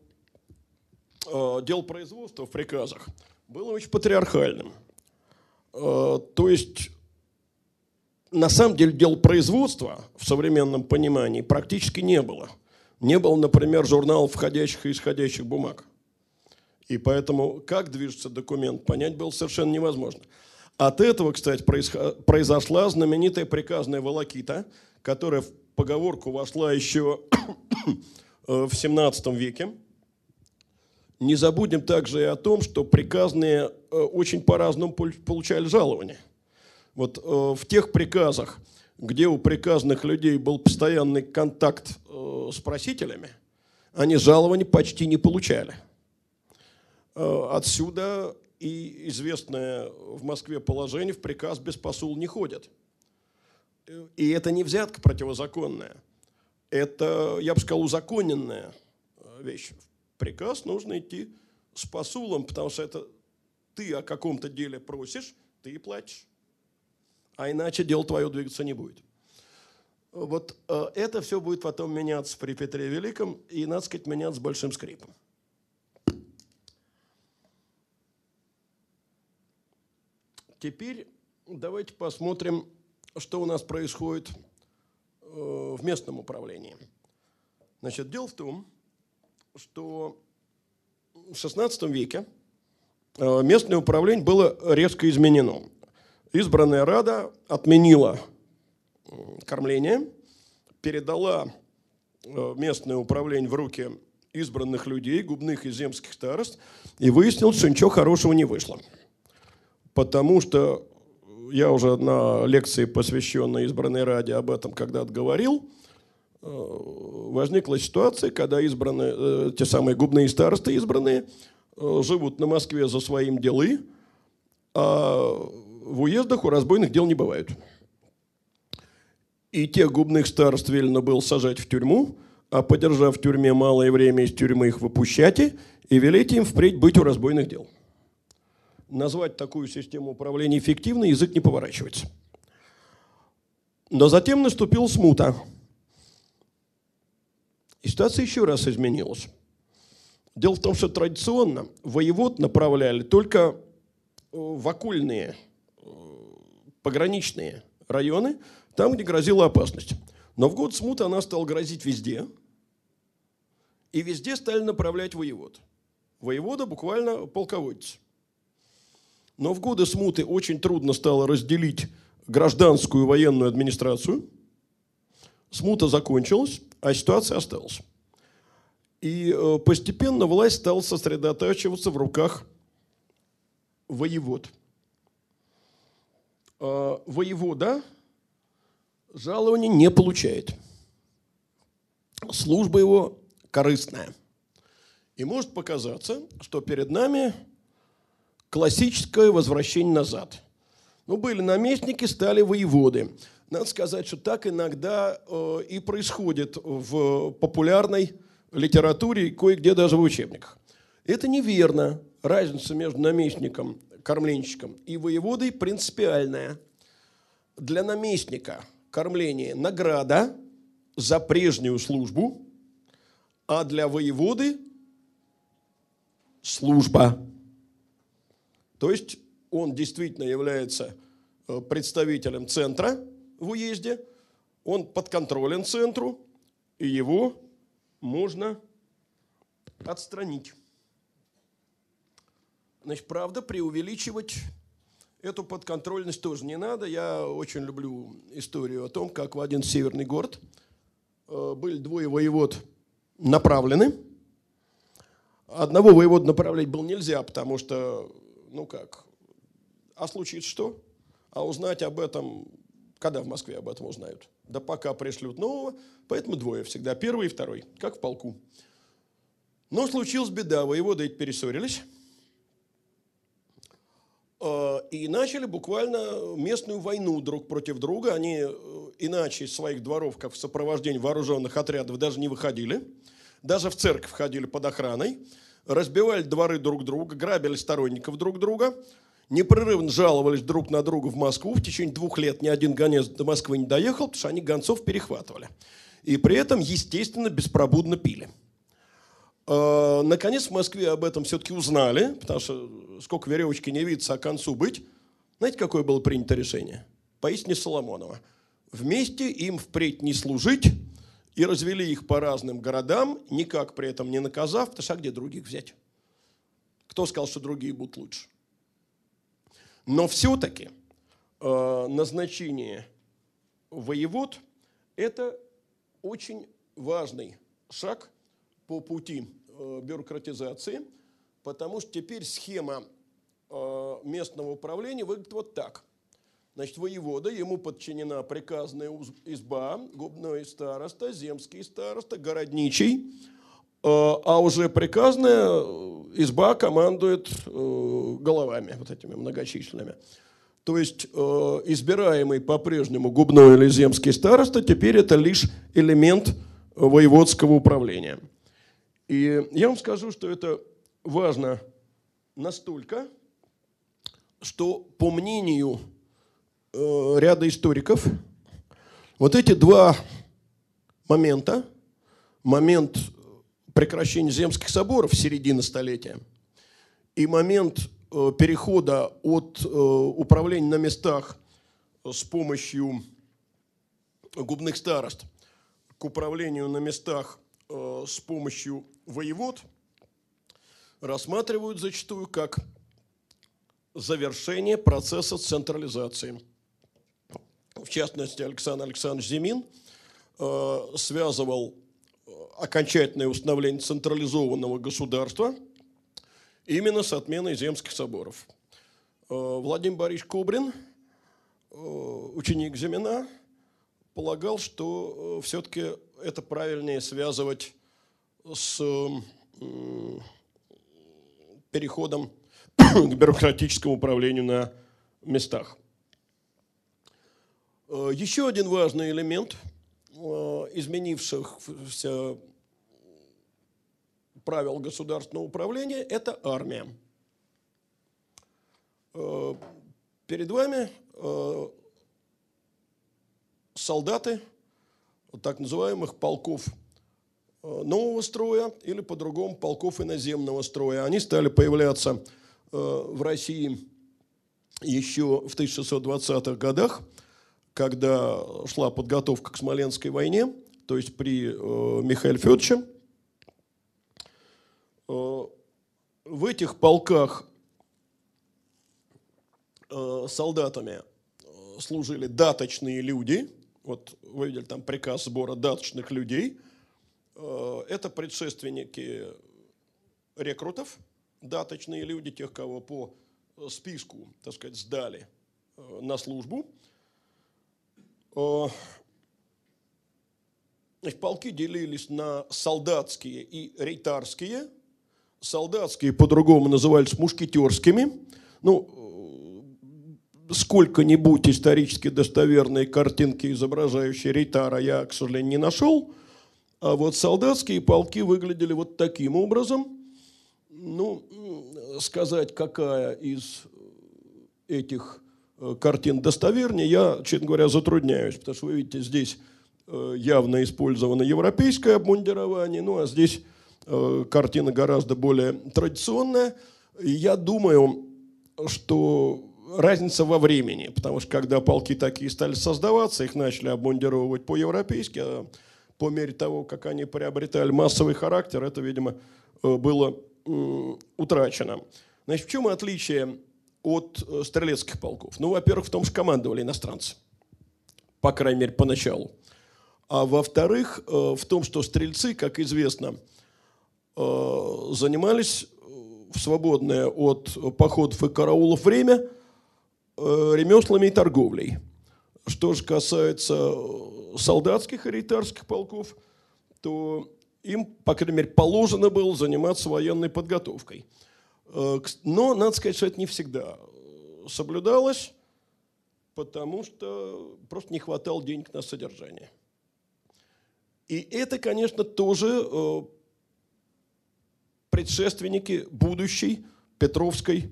дело производства в приказах было очень патриархальным. То есть, на самом деле, дел производства в современном понимании практически не было. Не было, например, журналов входящих и исходящих бумаг. И поэтому, как движется документ, понять было совершенно невозможно. От этого, кстати, произошла знаменитая приказная волокита, которая в поговорку вошла еще <coughs> в 17 веке. Не забудем также и о том, что приказные э, очень по-разному получали жалования. Вот э, в тех приказах, где у приказных людей был постоянный контакт э, с просителями, они жалования почти не получали – отсюда и известное в Москве положение в приказ без посул не ходят. И это не взятка противозаконная. Это, я бы сказал, узаконенная вещь. Приказ нужно идти с посулом, потому что это ты о каком-то деле просишь, ты и платишь. А иначе дело твое двигаться не будет. Вот э, это все будет потом меняться при Петре Великом, и, надо сказать, меняться большим скрипом. Теперь давайте посмотрим, что у нас происходит э, в местном управлении. Значит, дело в том, что в XVI веке э, местное управление было резко изменено. Избранная Рада отменила кормление, передала э, местное управление в руки избранных людей, губных и земских старост, и выяснилось, что ничего хорошего не вышло потому что я уже на лекции, посвященной избранной Раде, об этом когда-то говорил, э, возникла ситуация, когда избранные, э, те самые губные старосты избранные э, живут на Москве за своим делы, а в уездах у разбойных дел не бывает. И тех губных старост велено было сажать в тюрьму, а подержав в тюрьме малое время из тюрьмы их выпущайте и велите им впредь быть у разбойных дел назвать такую систему управления эффективной язык не поворачивается. Но затем наступил смута. И ситуация еще раз изменилась. Дело в том, что традиционно воевод направляли только э, в окольные, э, пограничные районы, там, где грозила опасность. Но в год смуты она стала грозить везде. И везде стали направлять воевод. Воевода буквально полководец. Но в годы смуты очень трудно стало разделить гражданскую военную администрацию. Смута закончилась, а ситуация осталась. И э, постепенно власть стала сосредотачиваться в руках воевод. А, воевода жалования не получает. Служба его корыстная. И может показаться, что перед нами классическое возвращение назад. Ну, были наместники, стали воеводы. Надо сказать, что так иногда э, и происходит в популярной литературе, кое-где даже в учебниках. Это неверно. Разница между наместником, кормленщиком и воеводой принципиальная. Для наместника кормление – награда за прежнюю службу, а для воеводы – служба. То есть он действительно является э, представителем центра в уезде, он подконтролен центру, и его можно отстранить. Значит, правда, преувеличивать эту подконтрольность тоже не надо. Я очень люблю историю о том, как в один северный город э, были двое воевод направлены. Одного воевода направлять было нельзя, потому что ну как, а случится что? А узнать об этом, когда в Москве об этом узнают? Да пока пришлют нового, поэтому двое всегда, первый и второй, как в полку. Но случилась беда, воеводы эти перессорились, э, и начали буквально местную войну друг против друга. Они э, иначе из своих дворов, как в сопровождении вооруженных отрядов, даже не выходили. Даже в церковь ходили под охраной разбивали дворы друг друга, грабили сторонников друг друга, непрерывно жаловались друг на друга в Москву. В течение двух лет ни один гонец до Москвы не доехал, потому что они гонцов перехватывали. И при этом, естественно, беспробудно пили. А, наконец в Москве об этом все-таки узнали, потому что сколько веревочки не видится, а концу быть. Знаете, какое было принято решение? Поистине Соломонова. Вместе им впредь не служить, и развели их по разным городам, никак при этом не наказав, потому что а где других взять? Кто сказал, что другие будут лучше? Но все-таки э, назначение воевод – это очень важный шаг по пути э, бюрократизации, потому что теперь схема э, местного управления выглядит вот так. Значит, воевода, ему подчинена приказная изба, губной староста, земский староста, городничий, а уже приказная изба командует э, головами вот этими многочисленными. То есть э, избираемый по-прежнему губной или земский староста теперь это лишь элемент воеводского управления. И я вам скажу, что это важно настолько, что по мнению Э, ряда историков, вот эти два момента, момент прекращения земских соборов середины столетия и момент э, перехода от э, управления на местах с помощью губных старост к управлению на местах с помощью воевод рассматривают зачастую как завершение процесса централизации – в частности, Александр Александрович Зимин э, связывал э, окончательное установление централизованного государства именно с отменой земских соборов. Э, Владимир Борисович Кубрин, ученик Зимина, полагал, что все-таки это правильнее связывать с переходом <coughs> к бюрократическому управлению на местах. Э, еще один важный элемент э, изменившихся правил государственного управления – это армия. Э, перед вами солдаты так называемых полков нового строя или по-другому полков иноземного строя. Они стали появляться в России еще в 1620-х годах – когда шла подготовка к Смоленской войне, то есть при э, Михаиле Федоровиче, в этих полках солдатами служили даточные люди. Вот вы видели там приказ сбора даточных людей. Это предшественники рекрутов, даточные люди, тех, кого по списку, так сказать, сдали на службу. Значит, полки делились на солдатские и рейтарские. Солдатские по-другому назывались мушкетерскими. Ну, сколько-нибудь исторически достоверные картинки, изображающие рейтара, я, к сожалению, не нашел. А вот солдатские полки выглядели вот таким образом. Ну, сказать, какая из этих э, картин достовернее, я, честно говоря, затрудняюсь, потому что вы видите, здесь Э, явно использовано европейское обмундирование, ну а здесь э, картина гораздо более традиционная. И я думаю, что разница во времени, потому что когда полки такие стали создаваться, их начали обмундировывать по-европейски, а по мере того, как они приобретали массовый характер, это, видимо, э, было утрачено. Значит, в чем отличие от стрелецких полков? Ну, во-первых, в том, что командовали иностранцы, по крайней мере, поначалу. А во-вторых, э, в том, что стрельцы, как известно, э, занимались э, в свободное от походов и караулов время ремеслами и торговлей. Что же касается солдатских и рейтарских полков, то им, по крайней мере, положено было заниматься военной подготовкой. Но, надо сказать, что это не всегда соблюдалось, потому что просто не хватало денег на содержание. И это, конечно, тоже э, предшественники будущей Петровской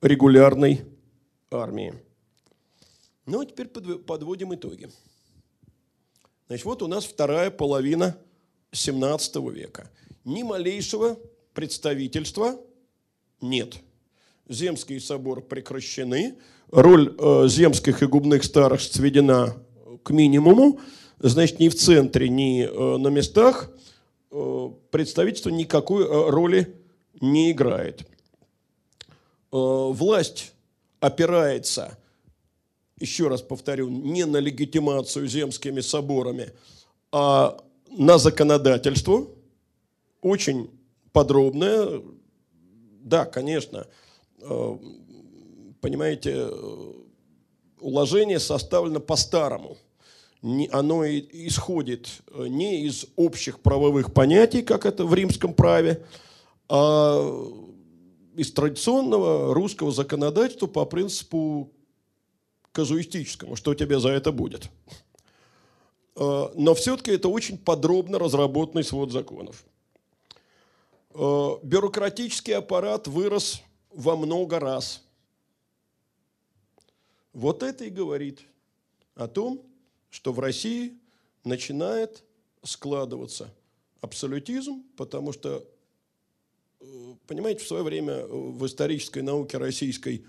регулярной армии. Ну, а теперь подводим итоги. Значит, вот у нас вторая половина 17 века. Ни малейшего представительства нет. Земский собор прекращены, роль э, земских и губных старых сведена к минимуму, значит, ни в центре, ни э, на местах э, представительство никакой э, роли не играет. Власть опирается, еще раз повторю, не на легитимацию земскими соборами, а на законодательство, очень подробное. Да, конечно, понимаете, уложение составлено по-старому – оно исходит э, не из общих правовых понятий, как это в римском праве, а из традиционного русского законодательства по принципу казуистическому, что тебе за это будет. Э, но все-таки это очень подробно разработанный свод законов. Э, бюрократический аппарат вырос во много раз. Вот это и говорит о том, что в России начинает складываться абсолютизм, потому что, э, понимаете, в свое время э, в исторической науке российской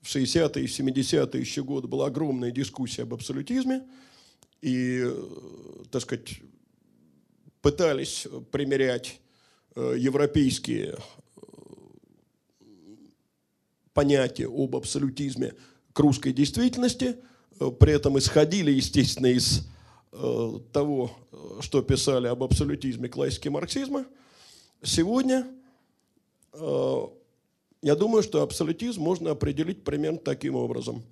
в 60-е и 70-е еще годы была огромная дискуссия об абсолютизме, и, так сказать, пытались примерять европейские понятия об абсолютизме к русской действительности – Э, при этом исходили, естественно, из э, того, что писали об абсолютизме классики марксизма. Сегодня э, я думаю, что абсолютизм можно определить примерно таким образом.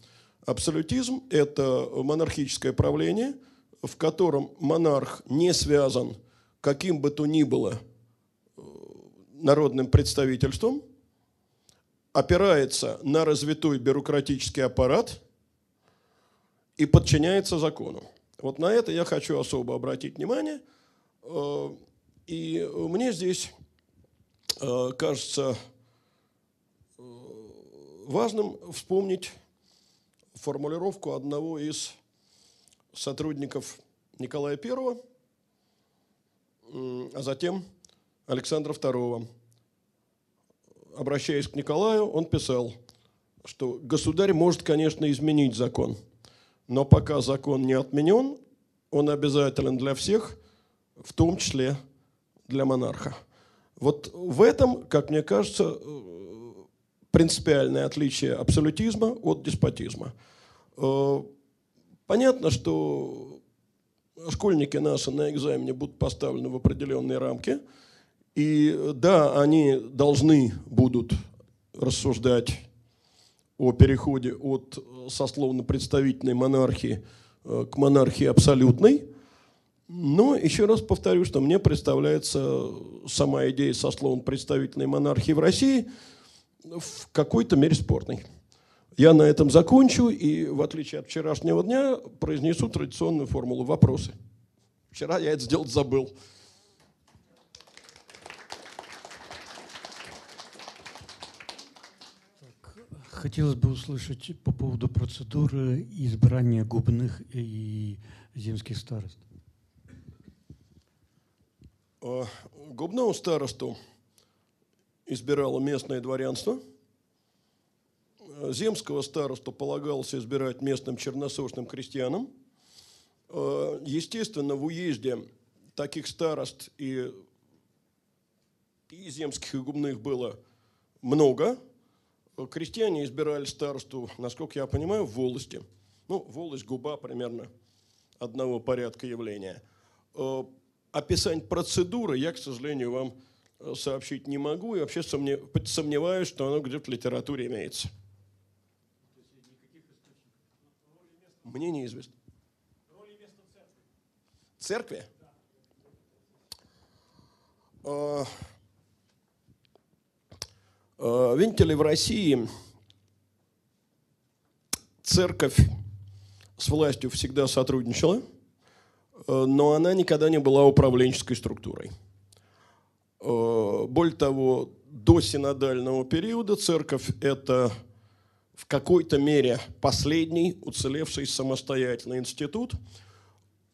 Абсолютизм – это монархическое правление, в котором монарх не связан каким бы то ни было народным представительством, опирается на развитой бюрократический аппарат – и подчиняется закону. Вот на это я хочу особо обратить внимание. Э, и мне здесь э, кажется э, важным вспомнить формулировку одного из сотрудников Николая I, а затем Александра II. Обращаясь к Николаю, он писал, что государь может, конечно, изменить закон – но пока закон не отменен, он обязателен для всех, в том числе для монарха. Вот в этом, как мне кажется, принципиальное отличие абсолютизма от деспотизма. Э, понятно, что школьники наши на экзамене будут поставлены в определенные рамки. И да, они должны будут рассуждать о переходе от сословно-представительной монархии э, к монархии абсолютной. Но еще раз повторю, что мне представляется сама идея сословно-представительной монархии в России в какой-то мере спорной. Я на этом закончу и, в отличие от вчерашнего дня, произнесу традиционную формулу вопросы. Вчера я это сделать забыл. Хотелось бы услышать по поводу процедуры избрания губных и земских старост. А, губного старосту избирало местное дворянство. Земского старосту полагалось избирать местным черносошным крестьянам. А, естественно, в уезде таких старост и, и земских и губных было много – крестьяне избирали старосту, насколько я понимаю, в волости. Ну, волость, губа примерно одного порядка явления. Э, описание процедуры я, к сожалению, вам э, сообщить не могу. И вообще сомневаюсь, что оно где-то в литературе имеется. Мне неизвестно. Церкви? Да. Э, видите ли, в России церковь с властью всегда сотрудничала, э, но она никогда не была управленческой структурой. Э, более того, до синодального периода церковь – это в какой-то мере последний уцелевший самостоятельный институт.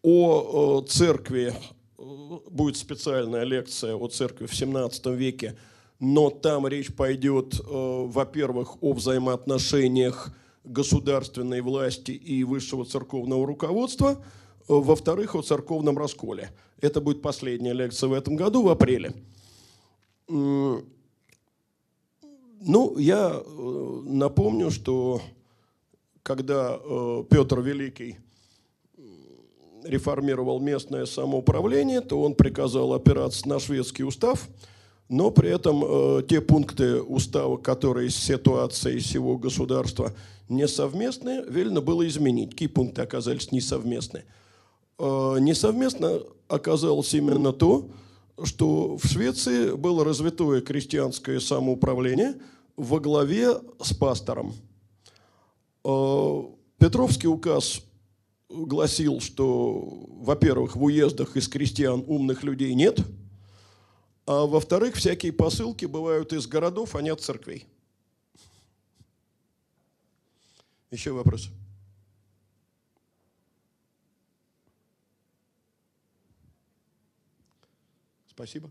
О церкви будет специальная лекция о церкви в XVII веке – но там речь пойдет, э, во-первых, о взаимоотношениях государственной власти и высшего церковного руководства, э, во-вторых, о церковном расколе. Это будет последняя лекция в этом году, в апреле. Ну, я э, напомню, что когда Петр Великий реформировал местное самоуправление, то он приказал опираться на шведский устав – но при этом э, те пункты устава, которые с ситуацией всего государства несовместны, велено было изменить. Какие пункты оказались несовместны? Э, несовместно оказалось именно то, что в Швеции было развитое крестьянское самоуправление во главе с пастором. Э, Петровский указ гласил, что, во-первых, в уездах из крестьян умных людей нет – а во-вторых, всякие посылки бывают из городов, а не от церквей. Еще вопрос? Спасибо.